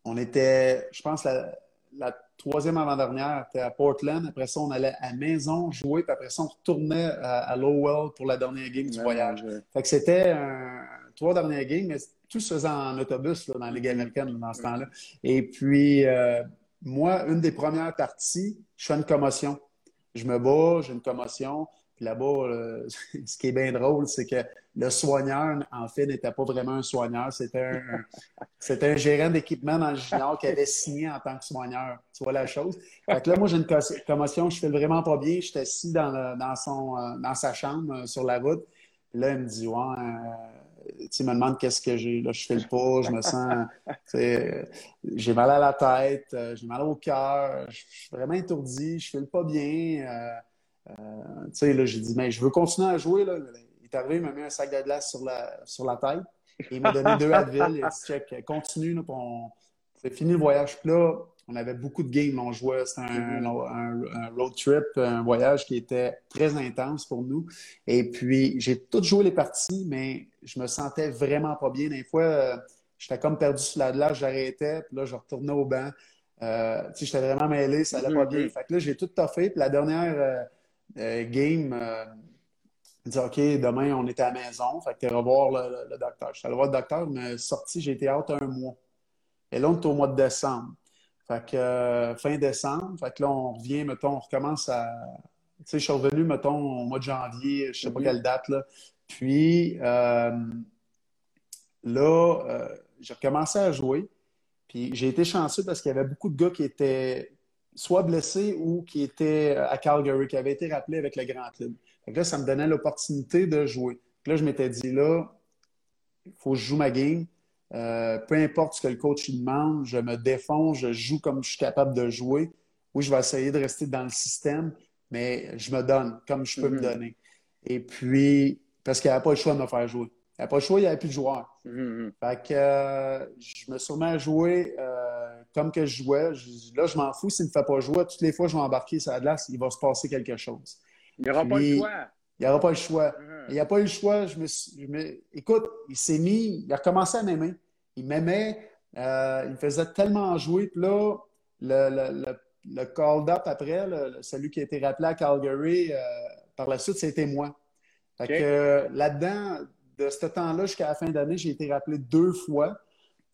on était, je pense, la, la troisième avant-dernière était à Portland. Après ça, on allait à Maison jouer. Puis après ça, on retournait à, à Lowell pour la dernière game du Ouais, voyage. ouais. Fait que c'était un, trois dernières games, mais tout se faisait en autobus là, dans la Ligue américaine dans ce temps-là. Et puis, euh, moi, une des premières parties, je fais une commotion. Je me bats, j'ai une commotion. Là-bas, euh, ce qui est bien drôle, c'est que le soigneur, en fait, n'était pas vraiment un soigneur. C'était un, un gérant d'équipement dans le junior qui avait signé en tant que soigneur. Tu vois la chose? Fait que là, moi, j'ai une co- commotion, je fais vraiment pas bien. Je suis assis dans, le- dans, son, euh, dans sa chambre euh, sur la route. Puis là, il me dit, ouais, euh, tu me demande qu'est-ce que j'ai. Là, je fais le pas, je me sens, j'ai mal à la tête, j'ai mal au cœur, je suis vraiment étourdi, je fais pas bien. Euh, tu sais, là, j'ai dit, mais je veux continuer à jouer. Là. Il est arrivé, il m'a mis un sac de glace sur la, sur la tête. Et il m'a donné deux Advil. Il a dit, check, continue, là, on c'est fini le voyage. Puis là, on avait beaucoup de games. On jouait, c'était un, un- un road trip, un voyage qui était très intense pour nous. Et puis, j'ai tout joué les parties, mais je me sentais vraiment pas bien. Des fois, euh, j'étais comme perdu sur la glace, j'arrêtais, puis là, je retournais au banc. Euh, tu sais, j'étais vraiment mêlé, ça allait pas Mhm. bien. Fait que là, j'ai tout toffé. Puis la dernière euh, game, euh, dit OK, demain, on est à la maison. Fait que t'es revoir le, le- le docteur. Je suis allé voir le docteur, mais sorti, j'ai été out un mois. Et là, on est au mois de décembre. Fait que euh, fin décembre, fait que là, on revient, mettons, on recommence à. Tu sais, je suis revenu, mettons, au mois de janvier, je sais pas Mhm. quelle date, là. Puis euh, là, euh, j'ai recommencé à jouer. Puis j'ai été chanceux parce qu'il y avait beaucoup de gars qui étaient soit blessés ou qui étaient à Calgary, qui avaient été rappelés avec le grand club. Là, ça me donnait l'opportunité de jouer. Là, je m'étais dit, là, il faut que je joue ma game. Euh, peu importe ce que le coach il demande, je me défonce, je joue comme je suis capable de jouer. Oui, je vais essayer de rester dans le système, mais je me donne comme je peux me Mhm. donner. Et puis, parce qu'il n'y avait pas le choix de me faire jouer. Il n'y avait pas le choix, il n'y avait plus de joueurs. Mhm. Fait que euh, je me suis remis à jouer euh, comme que je jouais. Je- là, je m'en fous s'il ne me fait pas jouer. Toutes les fois que je vais embarquer sur la glace, il va se passer quelque chose. Il n'y aura pas le choix. Il n'y aura pas le choix. Il n'a pas eu le choix. Je me, Écoute, il s'est mis, il a recommencé à m'aimer. Il m'aimait, euh, il me faisait tellement jouer. Puis là, le, le, call-up après, celui qui a été rappelé à Calgary, euh, par la suite, c'était moi. Fait que là-dedans, de ce temps-là jusqu'à la fin d'année, j'ai été rappelé deux fois.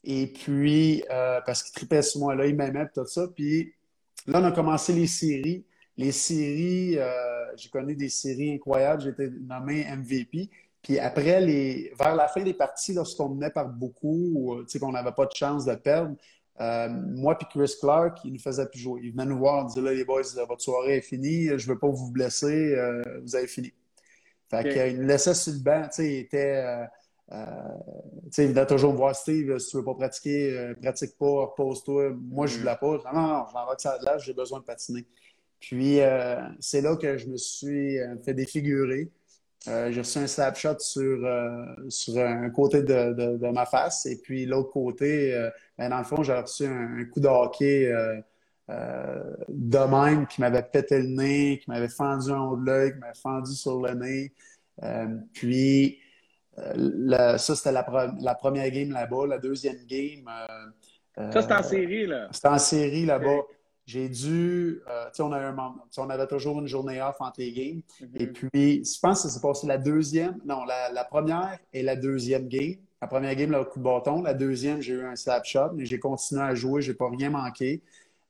Et puis, euh, parce qu'il tripait sur moi, là, il m'aimait, tout ça. Puis là, on a commencé les séries. Les séries, euh, j'ai connu des séries incroyables. J'ai été nommé MVP. Puis après, les, vers la fin des parties, lorsqu'on menait par beaucoup, tu sais, qu'on n'avait pas de chance de perdre, euh, moi puis Chris Clark, il nous faisait plus jouer. Il venait nous voir, il disait là, les boys, votre soirée est finie, je ne veux pas vous blesser, vous avez fini. Fait qu'il nous laissait sur le banc, tu sais, il était. Euh, il venait toujours me voir, Steve, si tu veux pas pratiquer, euh, pratique pas, repose-toi. Moi, je ne voulais pas. Non, non, non, j'en vais que ça de l'âge, j'ai besoin de patiner. Puis, euh, c'est là que je me suis fait défigurer. j'ai reçu un snapshot sur, sur un côté de, de, ma face. Et puis, l'autre côté, ben, dans le fond, j'ai reçu un, coup de hockey de même qui m'avait pété le nez, qui m'avait fendu en haut de l'œil, qui m'avait fendu sur le nez. puis, euh, ça, c'était la, première game là-bas. La deuxième game. Euh, ça, c'était en série, là. C'était en série là-bas. J'ai dû. Euh, tu sais, on, avait toujours une journée off entre les games. Mm-hmm. Et puis, je pense que ça s'est passé la deuxième. Non, la, première et la deuxième game. La première game, le coup de bâton. La deuxième, j'ai eu un slap shot, mais j'ai continué à jouer. Je n'ai pas rien manqué.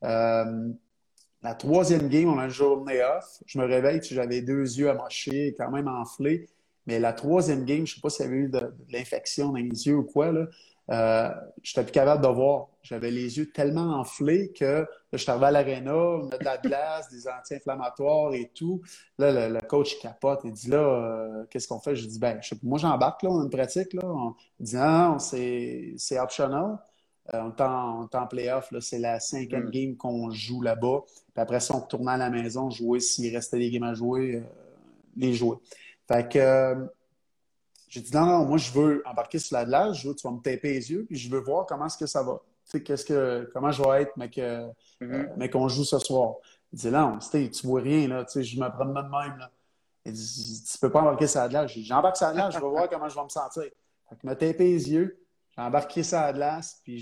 la troisième game, on a une journée off. Je me réveille, j'avais deux yeux à mocher, quand même enflés. Mais la troisième game, je ne sais pas s'il y avait eu de, l'infection dans les yeux ou quoi, là. Euh, je n'étais plus capable de voir. J'avais les yeux tellement enflés que là, je suis arrivé à l'aréna, on a de la glace, des anti-inflammatoires et tout. Là, le, coach capote. Il dit là, euh, qu'est-ce qu'on fait? Je dis, ben, je, moi, j'embarque, là, on a une pratique. Là. On dit, non, c'est optional. Euh, on est en, en playoff, c'est la cinquième mm. game qu'on joue là-bas. Puis après ça, on retourne à la maison jouer s'il restait des games à jouer, les jouer. Fait que euh, j'ai dit non, non, moi je veux embarquer sur la glace, je veux, tu vas me taper les yeux, puis je veux voir comment est-ce que ça va. Tu sais, qu'est-ce que, comment je vais être, mais que, mm-hmm. euh, qu'on joue ce soir. Il dit non, tu vois rien, là, tu sais, je me prends de même, là. Il dit, tu peux pas embarquer sur la glace. J'embarque sur la glace, je vais voir comment je vais me sentir. Fait que il m'a tapé les yeux, j'ai embarqué sur la glace, puis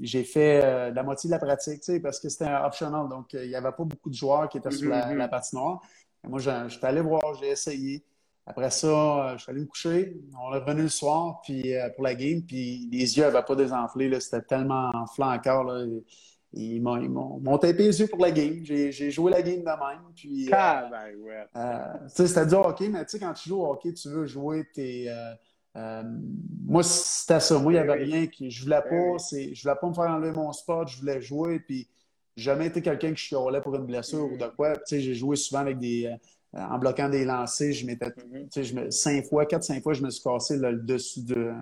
j'ai fait euh, la moitié de la pratique, tu sais, parce que c'était un optional, donc il n'y avait pas beaucoup de joueurs qui étaient sur la, mm-hmm. la patinoire. Et moi, je suis allé voir, j'ai essayé. Après ça, euh, je suis allé me coucher. On est revenu le soir puis, euh, pour la game, puis les yeux n'avaient pas désenflé. C'était tellement enflant encore. Là. Ils m'ont tapé les yeux pour la game. J'ai joué la game de même. Puis, euh, ben, ouais. C'était du hockey, mais tu sais, quand tu joues au hockey, tu veux jouer tes. moi, c'était ça. Moi, il n'y avait rien qui. Je voulais pas. Je voulais pas me faire enlever mon spot. Je voulais jouer. Puis, jamais été quelqu'un qui chialait pour une blessure ou de quoi. Tu sais, j'ai joué souvent avec des en bloquant des lancers, je m'étais, mm-hmm. cinq fois, quatre, cinq fois, je me suis cassé le dessus de,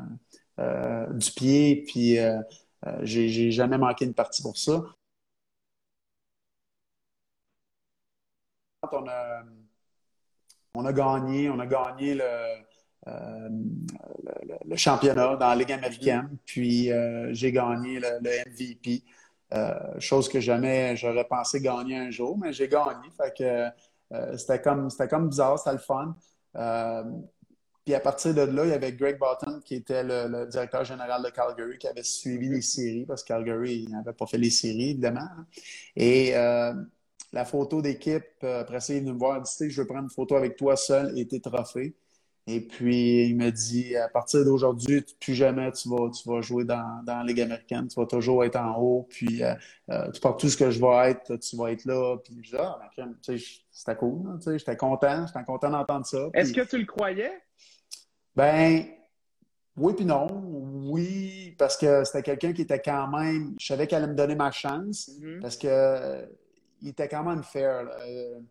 euh, du pied, puis euh, euh, j'ai, jamais manqué une partie pour ça. On a, on a gagné, on a gagné le, le, championnat dans la Ligue américaine, mm-hmm. puis j'ai gagné le, MVP. chose que jamais j'aurais pensé gagner un jour, mais j'ai gagné. Fait que euh, c'était comme, comme bizarre, c'était le fun. Euh, puis à partir de là, il y avait Greg Button, qui était le, directeur général de Calgary, qui avait suivi les séries, parce que Calgary n'avait pas fait les séries, évidemment. Et euh, la photo d'équipe, après ça, il est me voir, il dit Je veux prendre une photo avec toi seul et tes trophées. Et puis, il me dit, à partir d'aujourd'hui, plus jamais tu vas, tu vas jouer dans, dans la Ligue américaine. Tu vas toujours être en haut. Puis, euh, euh, tout ce que je vais être, tu vas être là. Puis, je dis, ah, c'était cool. J'étais content. J'étais content d'entendre ça. Est-ce que tu le croyais? Ben, oui puis non. Oui, parce que c'était quelqu'un qui était quand même... Je savais qu'elle allait me donner ma chance. Mm-hmm. Parce que il était quand même fair.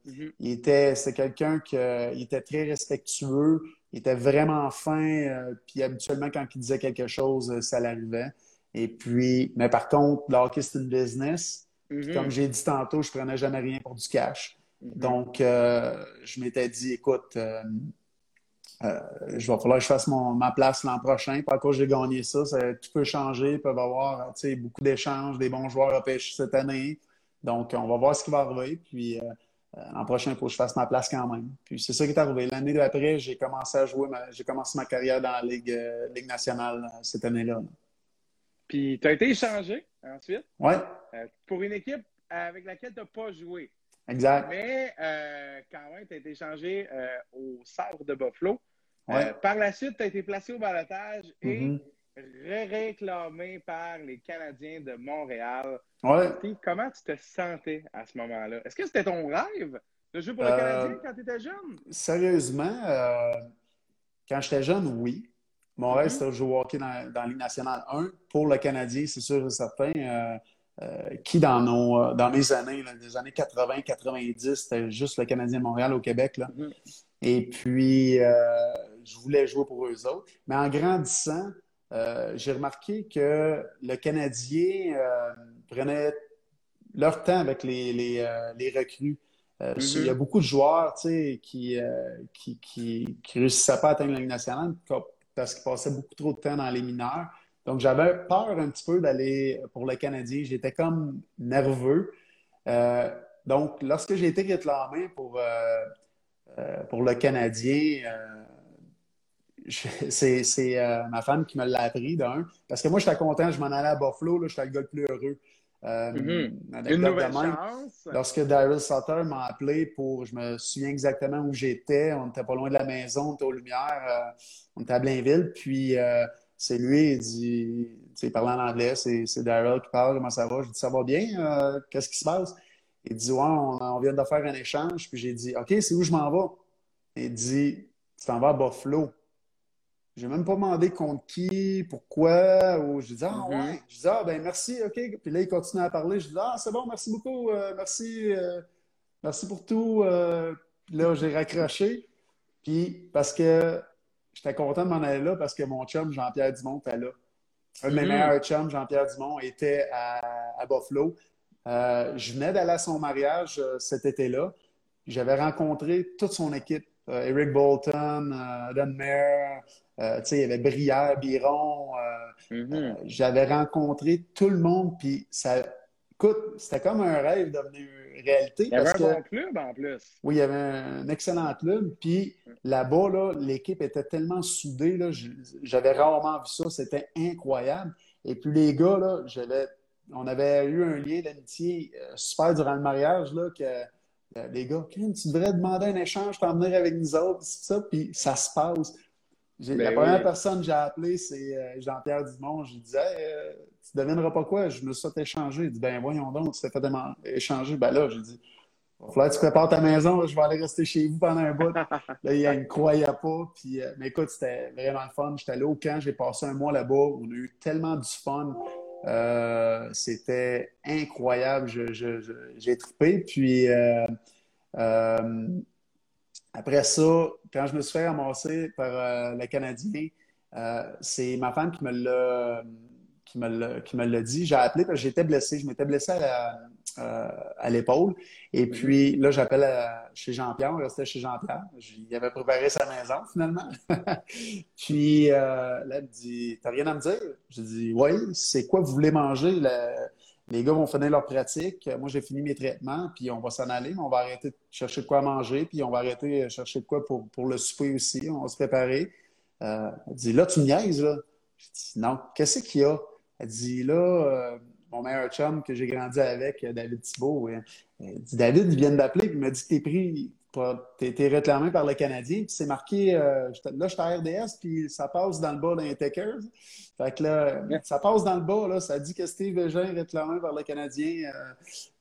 Mm-hmm. Il était, c'est quelqu'un qui était très respectueux. Il était vraiment fin, euh, puis habituellement, quand il disait quelque chose, euh, ça l'arrivait. Et puis, mais par contre, le c'est une business. Comme j'ai dit tantôt, je prenais jamais rien pour du cash. Mm-hmm. Donc, euh, je m'étais dit, écoute, je vais falloir que je fasse ma place l'an prochain. Par contre, j'ai gagné ça, tout peut changer. Ils peuvent avoir beaucoup d'échanges, des bons joueurs à pêcher cette année. Donc, on va voir ce qui va arriver. Puis, l'an prochain, il faut que je fasse ma place quand même. Puis c'est ça qui est arrivé. L'année d'après, j'ai commencé à jouer, j'ai commencé ma carrière dans la Ligue, Ligue nationale cette année-là. Puis tu as été échangé ensuite? Oui. pour une équipe avec laquelle tu n'as pas joué. Exact. Mais quand même, tu as été échangé au Sabre de Buffalo. par la suite, tu as été placé au balotage et mm-hmm réclamé par les Canadiens de Montréal. Ouais. Comment tu te sentais à ce moment-là? Est-ce que c'était ton rêve de jouer pour les euh, Canadiens quand tu étais jeune? Sérieusement, euh, quand j'étais jeune, oui. Mon rêve, mm-hmm. c'était de jouer au hockey dans, dans la Ligue nationale 1. Pour le Canadien, c'est sûr et certain. Euh, qui, dans, nos, dans mes années, les années 80-90, c'était juste le Canadien de Montréal au Québec. Là. Mm-hmm. Et puis, je voulais jouer pour eux autres. Mais en grandissant, euh, j'ai remarqué que le Canadien euh, prenait leur temps avec les, les, euh, les recrues. Mm-hmm. Il y a beaucoup de joueurs qui, qui, qui, qui réussissaient pas à atteindre la Ligue nationale parce qu'ils passaient beaucoup trop de temps dans les mineurs. Donc, j'avais peur un petit peu d'aller pour le Canadien. J'étais comme nerveux. donc, lorsque j'ai été réclamé pour, pour le Canadien, c'est euh, ma femme qui me l'a appris d'un. Parce que moi, j'étais content, je m'en allais à Buffalo, j'étais le gars le plus heureux. Euh, mm-hmm. Une nouvelle chance. Lorsque Daryl Sutter m'a appelé pour, je me souviens exactement où j'étais, on n'était pas loin de la maison, on était aux Lumières, euh, on était à Blainville, puis c'est lui, il dit, il parlait en anglais, c'est Daryl qui parle, comment ça va? Je dis, ça va bien, qu'est-ce qui se passe? Il dit, ouais, on, on, vient de faire un échange, puis j'ai dit, OK, c'est où je m'en vais? Il dit, tu t'en vas à Buffalo. J'ai même pas demandé contre qui, pourquoi. Ou je dis ah mm-hmm. ouais. Je dis ah ben merci, ok. Puis là, il continue à parler. Je dis ah c'est bon, merci beaucoup, euh, merci, euh, merci pour tout. Euh. Puis là, j'ai raccroché. Puis parce que j'étais content de m'en aller là parce que mon chum Jean-Pierre Dumont était là. Un de mes mm-hmm. meilleurs chums, Jean-Pierre Dumont, était à, à Buffalo. je venais d'aller à son mariage cet été-là. J'avais rencontré toute son équipe. Eric Bolton, Dan Mayer, euh, il y avait Brière, Biron. Euh, mm-hmm. euh, j'avais rencontré tout le monde, puis ça. Écoute, c'était comme un rêve devenu réalité. Il y avait un bon club en plus. Oui, il y avait un excellent club. Puis là-bas, l'équipe était tellement soudée. J'avais rarement vu ça. C'était incroyable. Et puis les gars, là, on avait eu un lien d'amitié super durant le mariage. Là, que, les gars, tu devrais demander un échange, t'en venir avec nous autres, ça. Puis ça se passe. Ben la première personne que j'ai appelée, c'est euh, Jean-Pierre Dumont. Je lui disais, euh, tu ne devineras pas quoi? Je me suis fait échanger. Il dit, ben voyons donc, tu t'es fait échanger. Ben là, j'ai dit, il va falloir que tu prépares ta maison. je vais aller rester chez vous pendant un bout. là, il ne croyait pas. Puis, euh, mais écoute, c'était vraiment le fun. J'étais allé au camp. J'ai passé un mois là-bas. On a eu tellement du fun. c'était incroyable. j'ai trippé. Puis, après ça, quand je me suis fait ramasser par euh, le Canadien, euh, c'est ma femme qui me l'a qui me l'a dit. J'ai appelé parce que j'étais blessé. Je m'étais blessé à, euh, l'épaule. Et puis là, j'appelle chez Jean-Pierre. On restait chez Jean-Pierre. Il avait préparé sa maison, finalement. puis là, elle me dit T'as rien à me dire J'ai dit Oui, c'est quoi vous voulez manger? Les gars vont finir leur pratique. Moi, j'ai fini mes traitements, puis on va s'en aller, mais on va arrêter de chercher de quoi manger, puis on va arrêter de chercher de quoi pour, pour le souper aussi. On va se préparer. Euh, elle dit, là, tu niaises, là. Je dis, non, qu'est-ce qu'il y a? Elle dit, là, euh, mon meilleur chum que j'ai grandi avec, David Thibault, elle dit, David, il vient d'appeler, il m'a dit t'es pris tu été réclamé par le Canadien, puis c'est marqué, euh, là, je suis à RDS, puis ça passe dans le bas d'un Takers. Fait que là, ça passe dans le bas, là, ça dit que Steve est réclamé par le Canadien. Euh.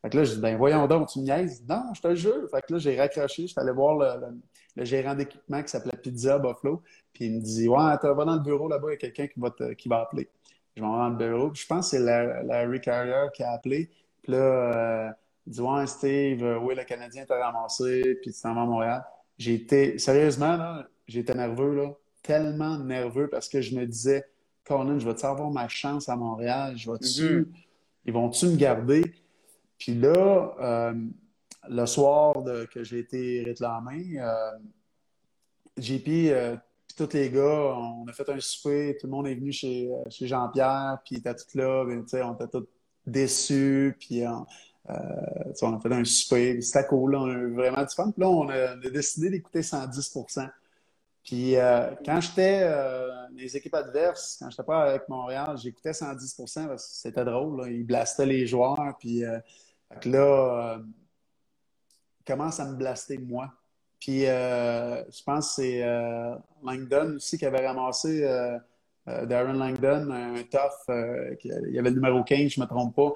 Fait que là, je dis, ben voyons donc, tu me niaises. Non, je te jure. Fait que là, j'ai raccroché, je suis allé voir le, gérant d'équipement qui s'appelait Pizza Buffalo, puis il me dit, ouais, va dans le bureau là-bas, il y a quelqu'un qui va, qui va appeler. Je vais dans le bureau, je pense que c'est Larry Carrier qui a appelé. Puis là, euh, dit Ouais, Steve, euh, oui, le Canadien t'a ramassé, puis tu t'en vas à Montréal. J'ai été, sérieusement, là, j'étais nerveux, là, tellement nerveux parce que je me disais Conan, je vais-tu avoir ma chance à Montréal? Je vais-tu, mm-hmm. Ils vont-tu me garder? Puis là, euh, le soir de, que j'ai été réclamé, euh, JP, euh, puis tous les gars, on a fait un souper, tout le monde est venu chez, chez Jean-Pierre, puis il était tout là, ben, on était tous déçus, puis on a fait un super, c'était là, on a vraiment du fun. Puis là, on a, décidé d'écouter 110 Puis quand j'étais dans les équipes adverses, quand j'étais pas avec Montréal, j'écoutais 110% parce que c'était drôle. Là. Ils blastaient les joueurs. Puis là, ils commencent à me blaster moi. Puis je pense que c'est Langdon aussi qui avait ramassé euh, Darren Langdon, un tough, euh, il y avait le numéro 15, je ne me trompe pas.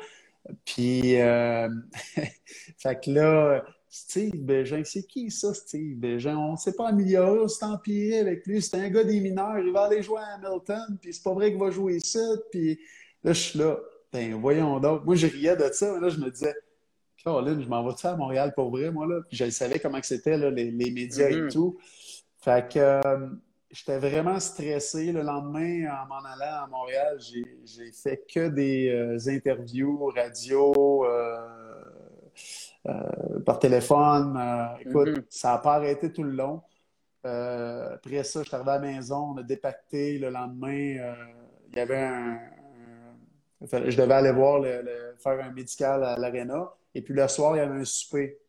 Puis, euh, fait que là, Steve Bégin, c'est qui ça, Steve Bégin? On ne s'est pas amélioré, on s'est empiré avec lui. C'est un gars des mineurs, il va aller jouer à Hamilton, puis c'est pas vrai qu'il va jouer ici. Puis là, je suis là, ben, voyons donc. Moi, je riais de ça, mais là, je me disais, Caroline, je m'en vais-tu à Montréal pour vrai, moi, là? Puis je savais comment c'était, les, les, médias et mm-hmm. tout. Fait que j'étais vraiment stressé. Le lendemain, en m'en allant à Montréal, j'ai fait que des euh, interviews radio, euh, euh, par téléphone. écoute, mm-hmm. ça n'a pas arrêté tout le long. après ça, je suis arrivé à la maison, on a dépacté. Le lendemain, il y avait un, Je devais aller voir, le, faire un médical à l'Arena. Et puis le soir, il y avait un souper.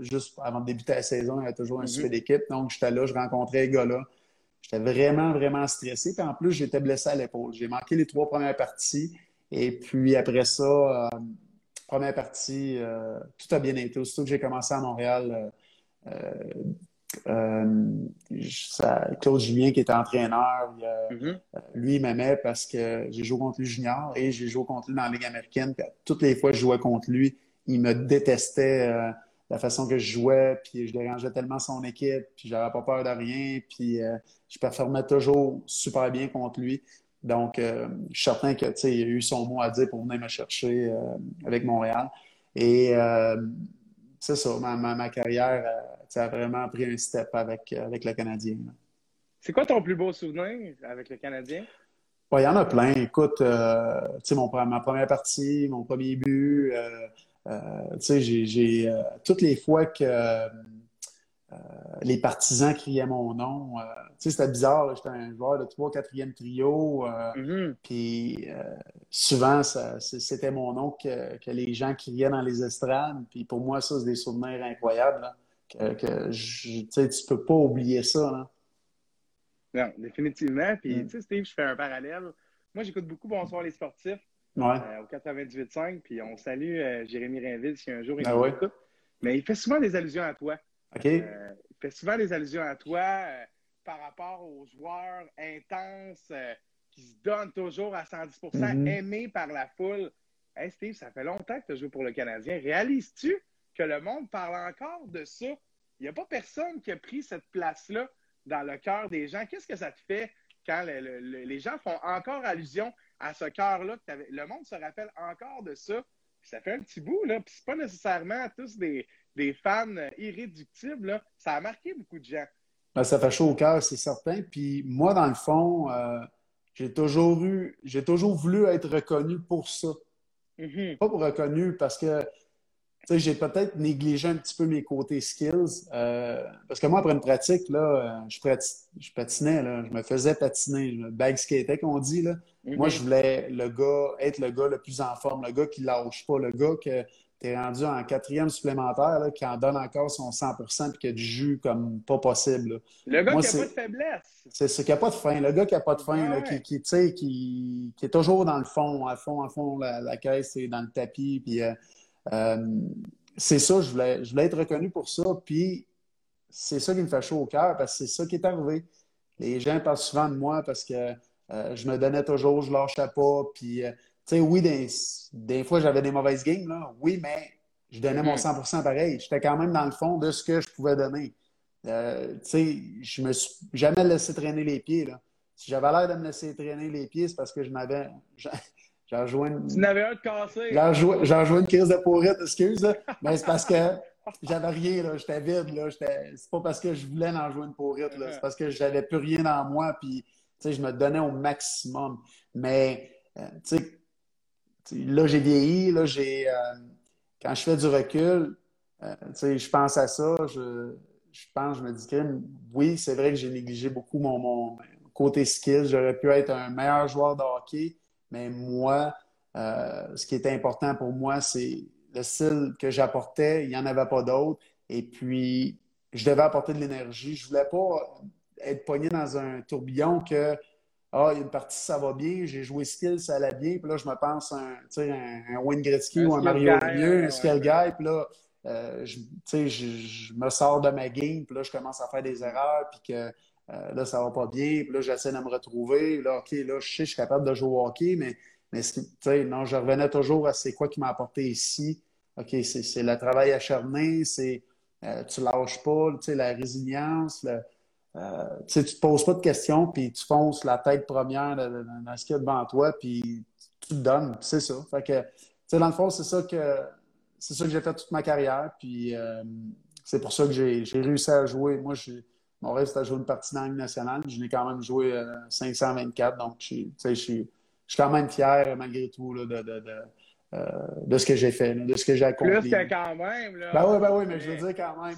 juste avant de débuter la saison, il y avait toujours un mm-hmm. souper d'équipe. Donc, j'étais là, je rencontrais les gars-là. J'étais vraiment, vraiment stressé. Puis en plus, j'étais blessé à l'épaule. J'ai manqué les trois premières parties. Et puis après ça, euh, première partie, euh, tout a bien été. Aussitôt que j'ai commencé à Montréal, euh, Claude Julien, qui était entraîneur, mm-hmm. lui, il m'aimait parce que j'ai joué contre lui junior et j'ai joué contre lui dans la Ligue américaine. toutes les fois que je jouais contre lui, il me détestait la façon que je jouais, puis je dérangeais tellement son équipe, puis j'avais pas peur de rien, puis euh, je performais toujours super bien contre lui. Donc, euh, je suis certain que, il a eu son mot à dire pour venir me chercher euh, avec Montréal. Et c'est ça, ma, ma, carrière a vraiment pris un step avec, avec le Canadien. C'est quoi ton plus beau souvenir avec le Canadien? Il y en a plein. Écoute, tu sais, ma première partie, mon premier but, euh, tu sais, j'ai euh, toutes les fois que euh, les partisans criaient mon nom. tu sais, c'était bizarre. J'étais un joueur de 3 4e trio. Mm-hmm. Puis souvent, c'était mon nom que, que, les gens criaient dans les estrades. Puis pour moi, ça, c'est des souvenirs incroyables. que, que tu sais, tu peux pas oublier ça. Non, définitivement. Puis, mm. tu sais, Steve, je fais un parallèle. Moi, j'écoute beaucoup Bonsoir les sportifs ouais. au 98.5. Puis on salue euh, Jérémy Rainville si un jour il ah nous écoute. Mais il fait souvent des allusions à toi. OK. Euh, il fait souvent des allusions à toi euh, par rapport aux joueurs intenses qui se donnent toujours à 110 mm-hmm. aimés par la foule. Hey Steve, ça fait longtemps que tu as joué pour le Canadien. Réalises-tu que le monde parle encore de ça? Il n'y a pas personne qui a pris cette place-là dans le cœur des gens. Qu'est-ce que ça te fait quand les gens font encore allusion à ce cœur-là. Le monde se rappelle encore de ça. ça fait un petit bout, là. Puis c'est pas nécessairement tous des, fans irréductibles, Ça a marqué beaucoup de gens. Ben, ça fait chaud au cœur, c'est certain. Puis moi, dans le fond, euh, j'ai toujours eu, j'ai toujours voulu être reconnu pour ça. Mm-hmm. Pas pour reconnu parce que j'ai peut-être négligé un petit peu mes côtés skills. Euh, parce que moi, après une pratique, là, euh, je, je patinais, là, je me faisais patiner. Le bag skater, qu'on dit. Là. Mm-hmm. Moi, je voulais le gars, être le gars le plus en forme, le gars qui lâche pas, le gars que tu es rendu en quatrième supplémentaire, là, qui en donne encore son 100 puis qui a du jus comme pas possible. Le gars qui n'a pas de faiblesse. C'est ce qui n'a pas de fin. Le gars qui n'a pas de fin, qui, qui, qui, qui, est toujours dans le fond, à fond, à fond, la, caisse, c'est dans le tapis. Puis, euh, c'est ça, je voulais, je voulais être reconnu pour ça. Puis c'est ça qui me fait chaud au cœur parce que c'est ça qui est arrivé. Les gens parlent souvent de moi parce que euh, je me donnais toujours, je lâchais pas. Puis, euh, tu sais, oui, des, fois, j'avais des mauvaises games, là. Oui, mais je donnais mon 100 mm. pareil. J'étais quand même dans le fond de ce que je pouvais donner. tu sais, je me suis jamais laissé traîner les pieds, là. Si j'avais l'air de me laisser traîner les pieds, c'est parce que je m'avais. J'ai rejoint une... Tu n'avais un de cassé. Rejoint une crise de pourrite, excuse. Mais c'est parce que j'avais rien, là. J'étais vide, là. C'est pas parce que je voulais en jouer une pourrite, là. C'est parce que j'avais plus rien dans moi, puis, je me donnais au maximum. Mais, euh, tu sais, là, j'ai vieilli, là, j'ai... Euh, quand je fais du recul, euh, tu sais, je pense à ça, je, je pense, je me dis que oui, c'est vrai que j'ai négligé beaucoup mon, mon côté skill. J'aurais pu être un meilleur joueur de hockey, mais moi, euh, ce qui est important pour moi, c'est le style que j'apportais, il n'y en avait pas d'autres. Et puis, je devais apporter de l'énergie. Je voulais pas être pogné dans un tourbillon que ah, il y a une partie, ça va bien, j'ai joué skill, ça allait bien, puis là, je me pense un, un, un Wayne Gretzky ou un Mario Lemieux, un skill guy, puis là, euh, je, je, je, me sors de ma game, puis là, je commence à faire des erreurs, puis que euh, là, ça va pas bien, puis là, j'essaie de me retrouver, là, OK, là, je sais, je suis capable de jouer au hockey, mais, mais non, je revenais toujours à c'est quoi qui m'a apporté ici. OK, c'est le travail acharné, c'est euh, tu lâches pas, la résilience, le, euh, tu te poses pas de questions, puis tu fonces la tête première dans, ce qu'il y a devant toi, puis tu te donnes, c'est ça. Fait que, dans le fond, c'est ça que c'est ça que j'ai fait toute ma carrière, puis euh, c'est pour ça que j'ai réussi à jouer. Moi, mon rêve, c'était de jouer une partie dans la nationale. Je n'ai quand même joué 524, donc je suis quand même fier, malgré tout, de, de euh, de ce que j'ai fait, de ce que j'ai accompli. Plus que quand même. Là, ben oui, ben oui, mais je veux dire quand même.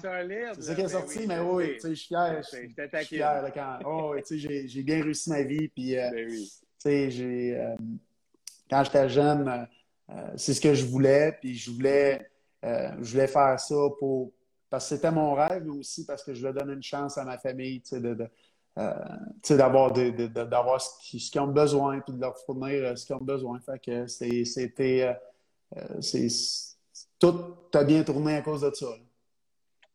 C'est ça qui est sorti, mais oui, je suis fier. Je suis fier là, quand. Oh, tu sais, j'ai bien réussi ma vie. Puis, euh, ben oui. Euh, quand j'étais jeune, c'est ce que je voulais. Puis, je voulais, je voulais faire ça pour. Parce que c'était mon rêve, mais aussi parce que je voulais donner une chance à ma famille, tu sais, de, de d'avoir d'avoir ce qu'ils ont besoin puis de leur fournir ce qu'ils ont besoin. Fait que c'était euh, c'est tout a bien tourné à cause de ça.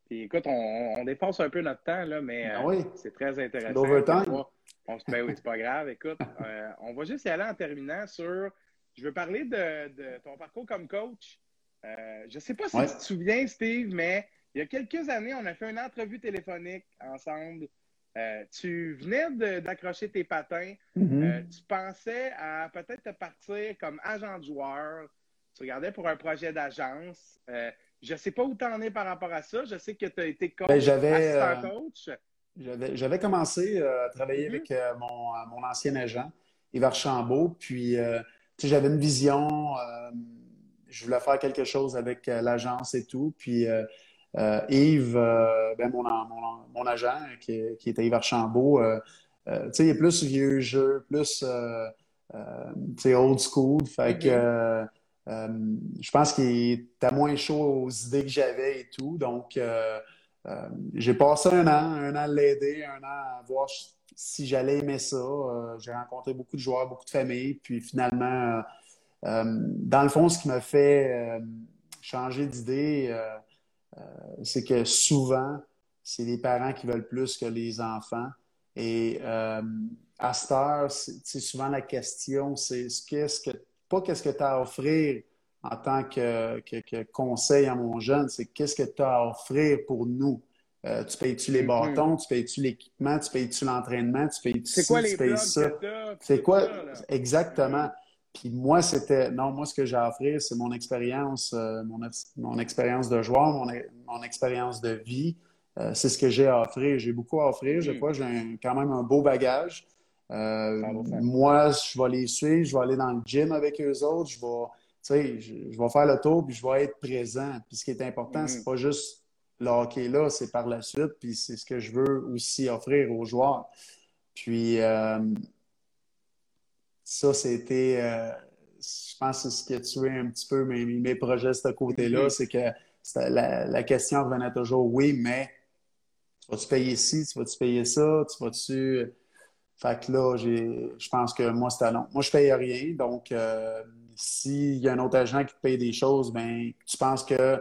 Puis écoute, on, on, dépasse un peu notre temps, là, mais ben oui. euh, c'est très intéressant. L'overtime. On se ben oui, c'est pas grave. Écoute, euh, on va juste y aller en terminant sur. Je veux parler de, de ton parcours comme coach. Euh, je ne sais pas si tu te souviens, Steve, mais il y a quelques années, on a fait une entrevue téléphonique ensemble. Euh, tu venais d'accrocher tes patins. Mm-hmm. tu pensais à peut-être te partir comme agent de joueur tu regardais pour un projet d'agence. Euh, je ne sais pas où tu en es par rapport à ça. Je sais que tu as été coach, ben, assistant euh, coach. J'avais commencé euh, à travailler mm-hmm. avec mon, mon, ancien agent, Yves Archambault. Puis, j'avais une vision. je voulais faire quelque chose avec l'agence et tout. Puis, Yves, ben, mon, mon, agent, qui, qui, était Yves Archambault, il est plus vieux jeu, plus old school. Fait que. Euh, je pense qu'il était moins chaud aux idées que j'avais et tout. Donc, euh, euh, j'ai passé un an, un an à l'aider, un an à voir si j'allais aimer ça. j'ai rencontré beaucoup de joueurs, beaucoup de familles. Puis finalement, dans le fond, ce qui m'a fait changer d'idée, c'est que souvent, c'est les parents qui veulent plus que les enfants. Et à cette heure, c'est souvent la question, c'est qu'est-ce que pas qu'est-ce que tu as à offrir en tant que, conseil à mon jeune, c'est qu'est-ce que tu as à offrir pour nous? Euh, tu payes-tu les mm-hmm. bâtons, tu payes-tu l'équipement, tu payes-tu l'entraînement, tu payes-tu tu ça? C'est quoi? Exactement. Puis moi, c'était. Non, moi, ce que j'ai à offrir, c'est mon expérience, euh, mon, expérience de joueur, mon, expérience de vie. Euh, c'est ce que j'ai à offrir. J'ai beaucoup à offrir. Je mm. crois que j'ai quand même un beau bagage. Euh, moi, je vais les suivre, je vais aller dans le gym avec eux autres, je vais, je, vais faire le tour, puis je vais être présent. Puis ce qui est important, c'est mm-hmm. pas juste le hockey là, c'est par la suite, puis c'est ce que je veux aussi offrir aux joueurs. Puis ça, c'était, euh, je pense que c'est ce qui a tué un petit peu mes, mes projets de ce côté-là, mm-hmm. c'est que la, la, question revenait toujours, oui, mais tu vas-tu payer ci, tu vas-tu payer ça, tu vas-tu fait que là, je pense que moi, c'était non. Moi, je paye rien. Donc, euh, s'il y a un autre agent qui te paye des choses, ben, tu penses que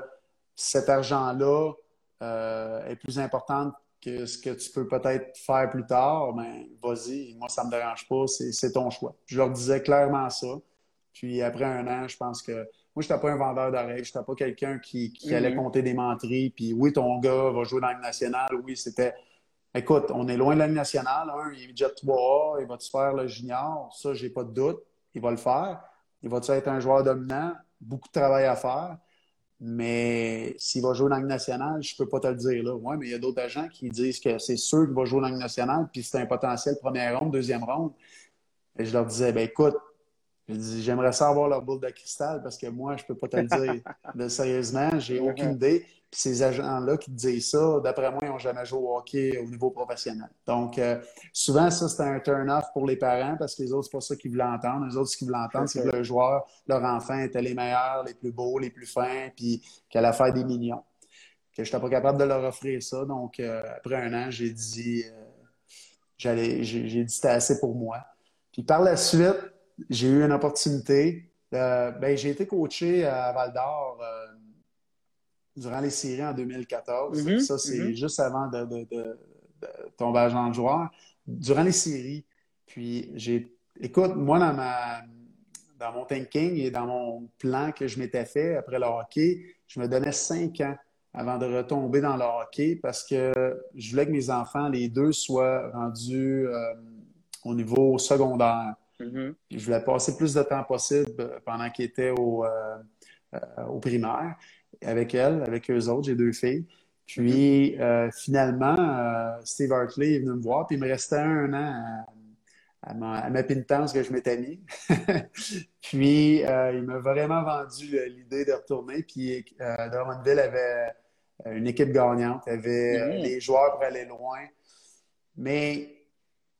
cet argent-là euh, est plus important que ce que tu peux peut-être faire plus tard, ben, vas-y. Moi, ça ne me dérange pas. C'est ton choix. Je leur disais clairement ça. Puis après un an, je pense que moi, je n'étais pas un vendeur d'oreilles. Je n'étais pas quelqu'un qui, allait mm-hmm. compter des menteries. Puis oui, ton gars va jouer dans le national. Oui, c'était Écoute, on est loin de la nationale. Hein. il est déjà 3A, il va-tu faire le junior? Ça, j'ai pas de doute. Il va le faire. Il va-tu être un joueur dominant? Beaucoup de travail à faire. Mais s'il va jouer dans la nationale, je peux pas te le dire là. Oui, mais il y a d'autres agents qui disent que c'est sûr qu'il va jouer dans la nationale, puis c'est un potentiel première ronde, deuxième ronde. Et je leur disais, ben écoute, J'ai dit, j'aimerais ça avoir leur boule de cristal parce que moi, je peux pas te le dire. Mais sérieusement, j'ai aucune idée. Puis ces agents-là qui te disent ça, d'après moi, ils n'ont jamais joué au hockey au niveau professionnel. Donc, euh, souvent, ça, c'est un turn-off pour les parents parce que les autres, c'est pas ça qu'ils voulaient entendre. Les autres, ce qu'ils voulaient entendre, c'est que le joueur, leur enfant, était les meilleurs, les plus beaux, les plus fins, puis qu'elle allait faire des millions. Que je n'étais pas capable de leur offrir ça. Donc, euh, après un an, j'ai dit, euh, j'allais, j'ai, j'ai dit c'était assez pour moi. Puis par la suite, j'ai eu une opportunité. ben, j'ai été coaché à Val d'Or durant les séries en 2014. Mm-hmm. Ça, c'est mm-hmm. juste avant de, de, de, de tomber agent de joueur. Durant les séries, puis j'ai. Écoute, moi, dans ma dans mon thinking et dans mon plan que je m'étais fait après le hockey, je me donnais cinq ans avant de retomber dans le hockey parce que je voulais que mes enfants, les deux, soient rendus euh, au niveau secondaire. Mm-hmm. Je voulais passer plus de temps possible pendant qu'ils étaient au, euh, euh, au primaire avec elle, avec eux autres. J'ai deux filles. Puis euh, finalement, euh, Steve Hartley est venu me voir, puis il me restait un an à, ma, à ma que je m'étais mis. puis euh, il m'a vraiment vendu l'idée de retourner. Puis Drummondville avait une équipe gagnante, avait mm-hmm. les joueurs pour aller loin. Mais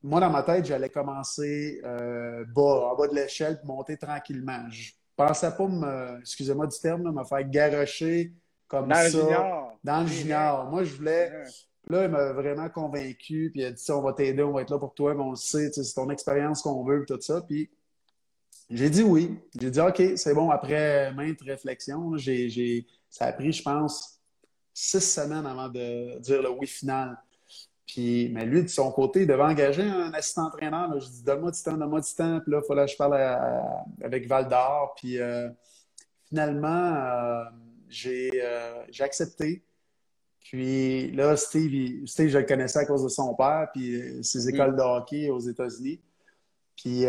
moi, dans ma tête, j'allais commencer bas, en bas de l'échelle, monter tranquillement. Je pensais pas me, excusez-moi du terme, me faire garocher comme dans ça. Le junior. Dans le junior. Moi, je voulais. Là, il m'a vraiment convaincu, puis il a dit on va t'aider, on va être là pour toi, mais on le sait, c'est ton expérience qu'on veut, tout ça. Puis j'ai dit oui. J'ai dit OK, c'est bon. Après maintes réflexions, j'ai, ça a pris, je pense, six semaines avant de dire le oui final. Puis, mais lui, de son côté, il devait engager un assistant entraîneur. Je dis, donne-moi du temps, donne-moi du temps. Puis là, il fallait que je parle avec Val d'Or. Puis euh, finalement, euh, euh, j'ai accepté. Puis là, Steve, Steve, je le connaissais à cause de son père, puis ses mm. écoles de hockey aux États-Unis. Puis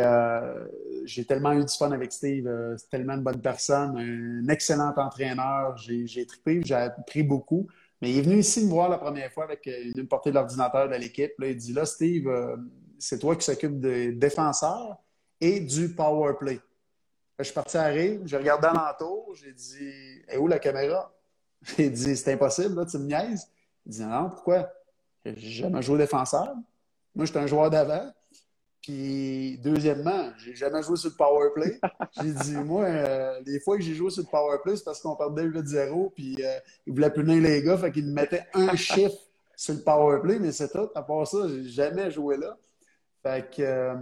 j'ai tellement eu du fun avec Steve. c'est tellement une bonne personne, un excellent entraîneur. J'ai trippé, j'ai appris beaucoup. Mais il est venu ici me voir la première fois avec euh, une portée de l'ordinateur de l'équipe. il dit Là, Steve, euh, c'est toi qui s'occupe des défenseurs et du power play. Je suis parti à rire, j'ai regardé alentour, j'ai dit Et où la caméra? J'ai dit C'est impossible, tu me niaises. Il dit Non, pourquoi? J'ai jamais joué défenseur. Moi, j'étais un joueur d'avant. Puis, deuxièmement, j'ai jamais joué sur le power play. J'ai dit, moi, euh, les fois que j'ai joué sur le power play, c'est parce qu'on perdait 8-0, puis euh, ils voulaient punir les gars, fait qu'ils me mettaient un chiffre sur le power play, mais c'est tout. À part ça, j'ai jamais joué là. Fait que, euh,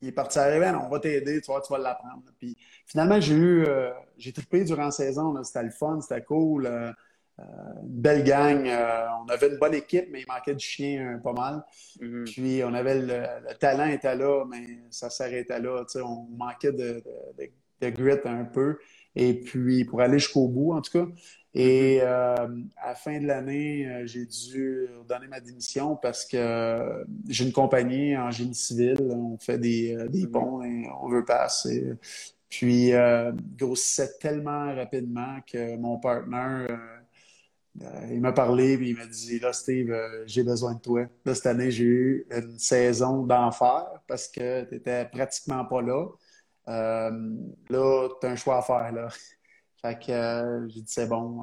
il est parti arriver, on va t'aider, tu vois, tu vas l'apprendre. Puis, finalement, j'ai eu, j'ai trippé durant la saison, c'était le fun, c'était cool une belle gang. Euh, on avait une bonne équipe, mais il manquait du chien euh, pas mal. Mhm. Puis on avait le, talent était là, mais ça s'arrêtait là. On manquait de, grit un peu. Et puis pour aller jusqu'au bout, en tout cas. Et mhm. euh, à la fin de l'année, j'ai dû donner ma démission parce que j'ai une compagnie en génie civil. On fait des, des mhm. ponts et on veut passer. Puis, grossissait tellement rapidement que mon partenaire euh, il m'a parlé, puis il m'a dit Là, Steve, euh, j'ai besoin de toi. Là, cette année, j'ai eu une saison d'enfer parce que tu n'étais pratiquement pas là. Euh, là, tu as un choix à faire. Là. Fait que j'ai dit c'est bon.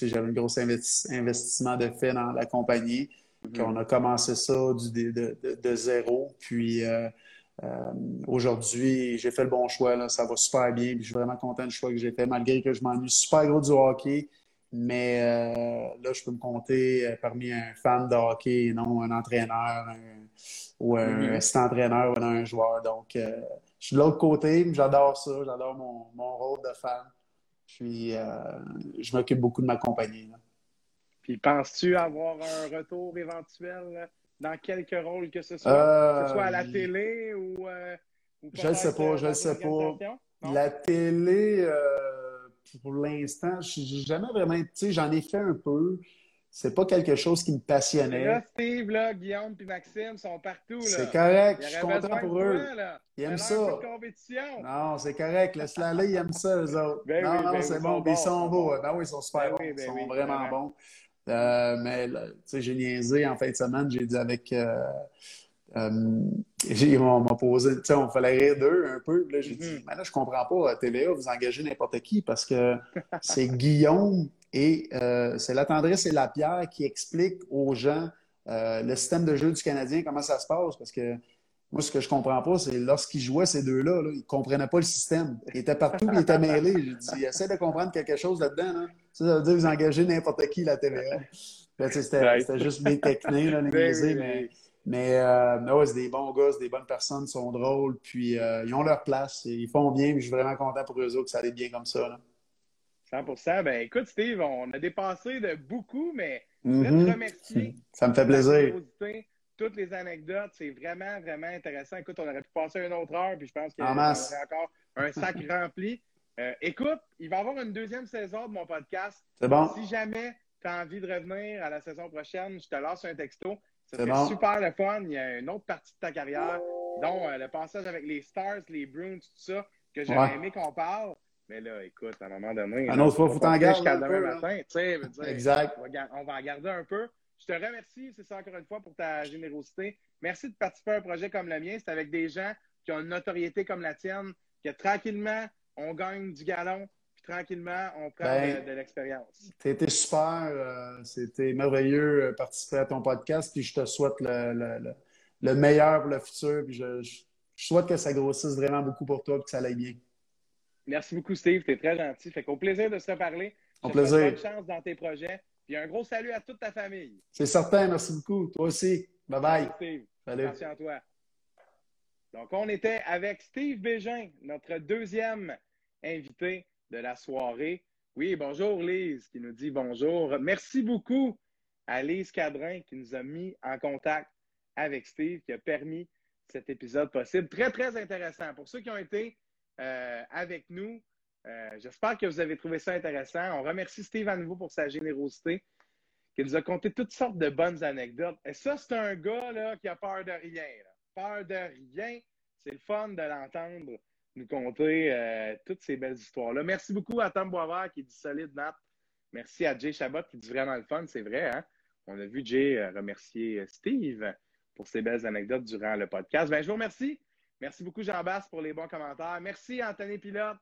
j'avais un gros investissement de fait dans la compagnie. Mm-hmm. On a commencé ça du, de, de, zéro. Puis aujourd'hui, j'ai fait le bon choix. Là. Ça va super bien. je suis vraiment content du choix que j'ai fait, malgré que je m'ennuie super gros du hockey. Mais euh, là, je peux me compter euh, parmi un fan de hockey non un entraîneur ou un mm-hmm. assistant-entraîneur ou un joueur. Donc, euh, je suis de l'autre côté, mais j'adore ça. J'adore mon, mon, rôle de fan. Puis, je m'occupe beaucoup de ma compagnie. Puis, penses-tu avoir un retour éventuel dans quelque rôle que ce soit, que ce soit à la télé ou. ou je ne sais pas, je ne sais pas. La télé pour l'instant, j'ai jamais vraiment. Tu sais, j'en ai fait un peu. C'est pas quelque chose qui me passionnait. Là, Steve, là, Guillaume et Maxime sont partout. C'est correct, je suis content pour eux. ils aiment ça. Non, c'est correct. Laisse-la aller, ils aiment ça, eux autres. Ben non, non, ben c'est bon. Ils sont beaux. Ben oui, ils sont super bons. ils sont vraiment bons. Euh, mais, tu sais, j'ai niaisé en fin de semaine. J'ai dit avec. Euh, on m'a posé, tu sais, on fallait rire d'eux un peu. Là, j'ai dit, mm-hmm. mais là, je comprends pas, à TVA, vous engagez n'importe qui parce que c'est Guillaume et c'est la tendresse et la pierre qui expliquent aux gens le système de jeu du Canadien, comment ça se passe. Parce que moi, ce que je comprends pas, c'est lorsqu'ils jouaient ces deux-là, ils ne comprenaient pas le système. Ils étaient partout, ils étaient mêlés. J'ai dit, essaie de comprendre quelque chose là-dedans. Ça, veut dire vous engagez n'importe qui la TVA. C'était juste mes techniques, là, les mais, mais euh, c'est des bons gars, c'est des bonnes personnes, ils sont drôles, puis euh, ils ont leur place, ils font bien, puis je suis vraiment content pour eux autres que ça allait bien comme ça. Là. 100 Ben écoute, Steve, on a dépassé de beaucoup, mais je voulais te mm-hmm. remercier. Ça me fait plaisir toutes les anecdotes. C'est vraiment, vraiment intéressant. Écoute, on aurait pu passer une autre heure, puis je pense qu'il y aurait encore un sac rempli. Euh, écoute, il va y avoir une deuxième saison de mon podcast. C'est bon. Si jamais tu as envie de revenir à la saison prochaine, je te lance un texto. C'est super le fun. Il y a une autre partie de ta carrière, dont euh, le passage avec les Stars, les Bruins, tout ça, que j'aurais aimé qu'on parle. Mais là, écoute, à un moment donné. Un autre fois, faut t'en garder. Jusqu'à demain matin. exact. On va, en garder un peu. Je te remercie, c'est ça encore une fois, pour ta générosité. Merci de participer à un projet comme le mien. C'est avec des gens qui ont une notoriété comme la tienne, que tranquillement, on gagne du galon, tranquillement, on prend ben, de, l'expérience. C'était super. Euh, c'était merveilleux de euh, participer à ton podcast, puis je te souhaite le, meilleur pour le futur. Puis je, souhaite que ça grossisse vraiment beaucoup pour toi et que ça aille bien. Merci beaucoup, Steve. Tu es très gentil. Fait qu'au plaisir de se reparler. Au plaisir. Bonne chance dans tes projets. Puis un gros salut à toute ta famille. C'est certain, merci beaucoup. Toi aussi. Bye bye. Salut. Merci à toi. Donc, on était avec Steve Bégin, notre deuxième invité de la soirée. Oui, bonjour Lise qui nous dit bonjour. Merci beaucoup à Lise Cadrin qui nous a mis en contact avec Steve, qui a permis cet épisode possible. Très, très intéressant. Pour ceux qui ont été euh, avec nous, euh, j'espère que vous avez trouvé ça intéressant. On remercie Steve à nouveau pour sa générosité, qui nous a conté toutes sortes de bonnes anecdotes. Et ça, c'est un gars là, qui a peur de rien. Peur de rien. C'est le fun de l'entendre nous conter euh, toutes ces belles histoires-là. Merci beaucoup à Tom Boisvert qui dit solide, Nat. Merci à Jay Chabot qui dit vraiment le fun, c'est vrai. Hein? On a vu Jay euh, remercier Steve pour ses belles anecdotes durant le podcast. Ben, je vous remercie. Merci beaucoup, Jean-Basse, pour les bons commentaires. Merci, Anthony Pilote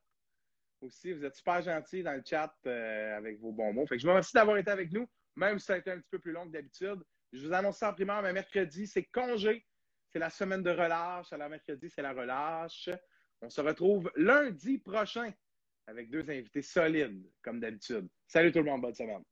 aussi. Vous êtes super gentil dans le chat euh, avec vos bons mots. Fait que je vous remercie d'avoir été avec nous, même si ça a été un petit peu plus long que d'habitude. Je vous annonce ça en primaire, mais mercredi, c'est congé. C'est la semaine de relâche. Alors, mercredi, c'est la relâche. On se retrouve lundi prochain avec deux invités solides, comme d'habitude. Salut tout le monde, bonne semaine.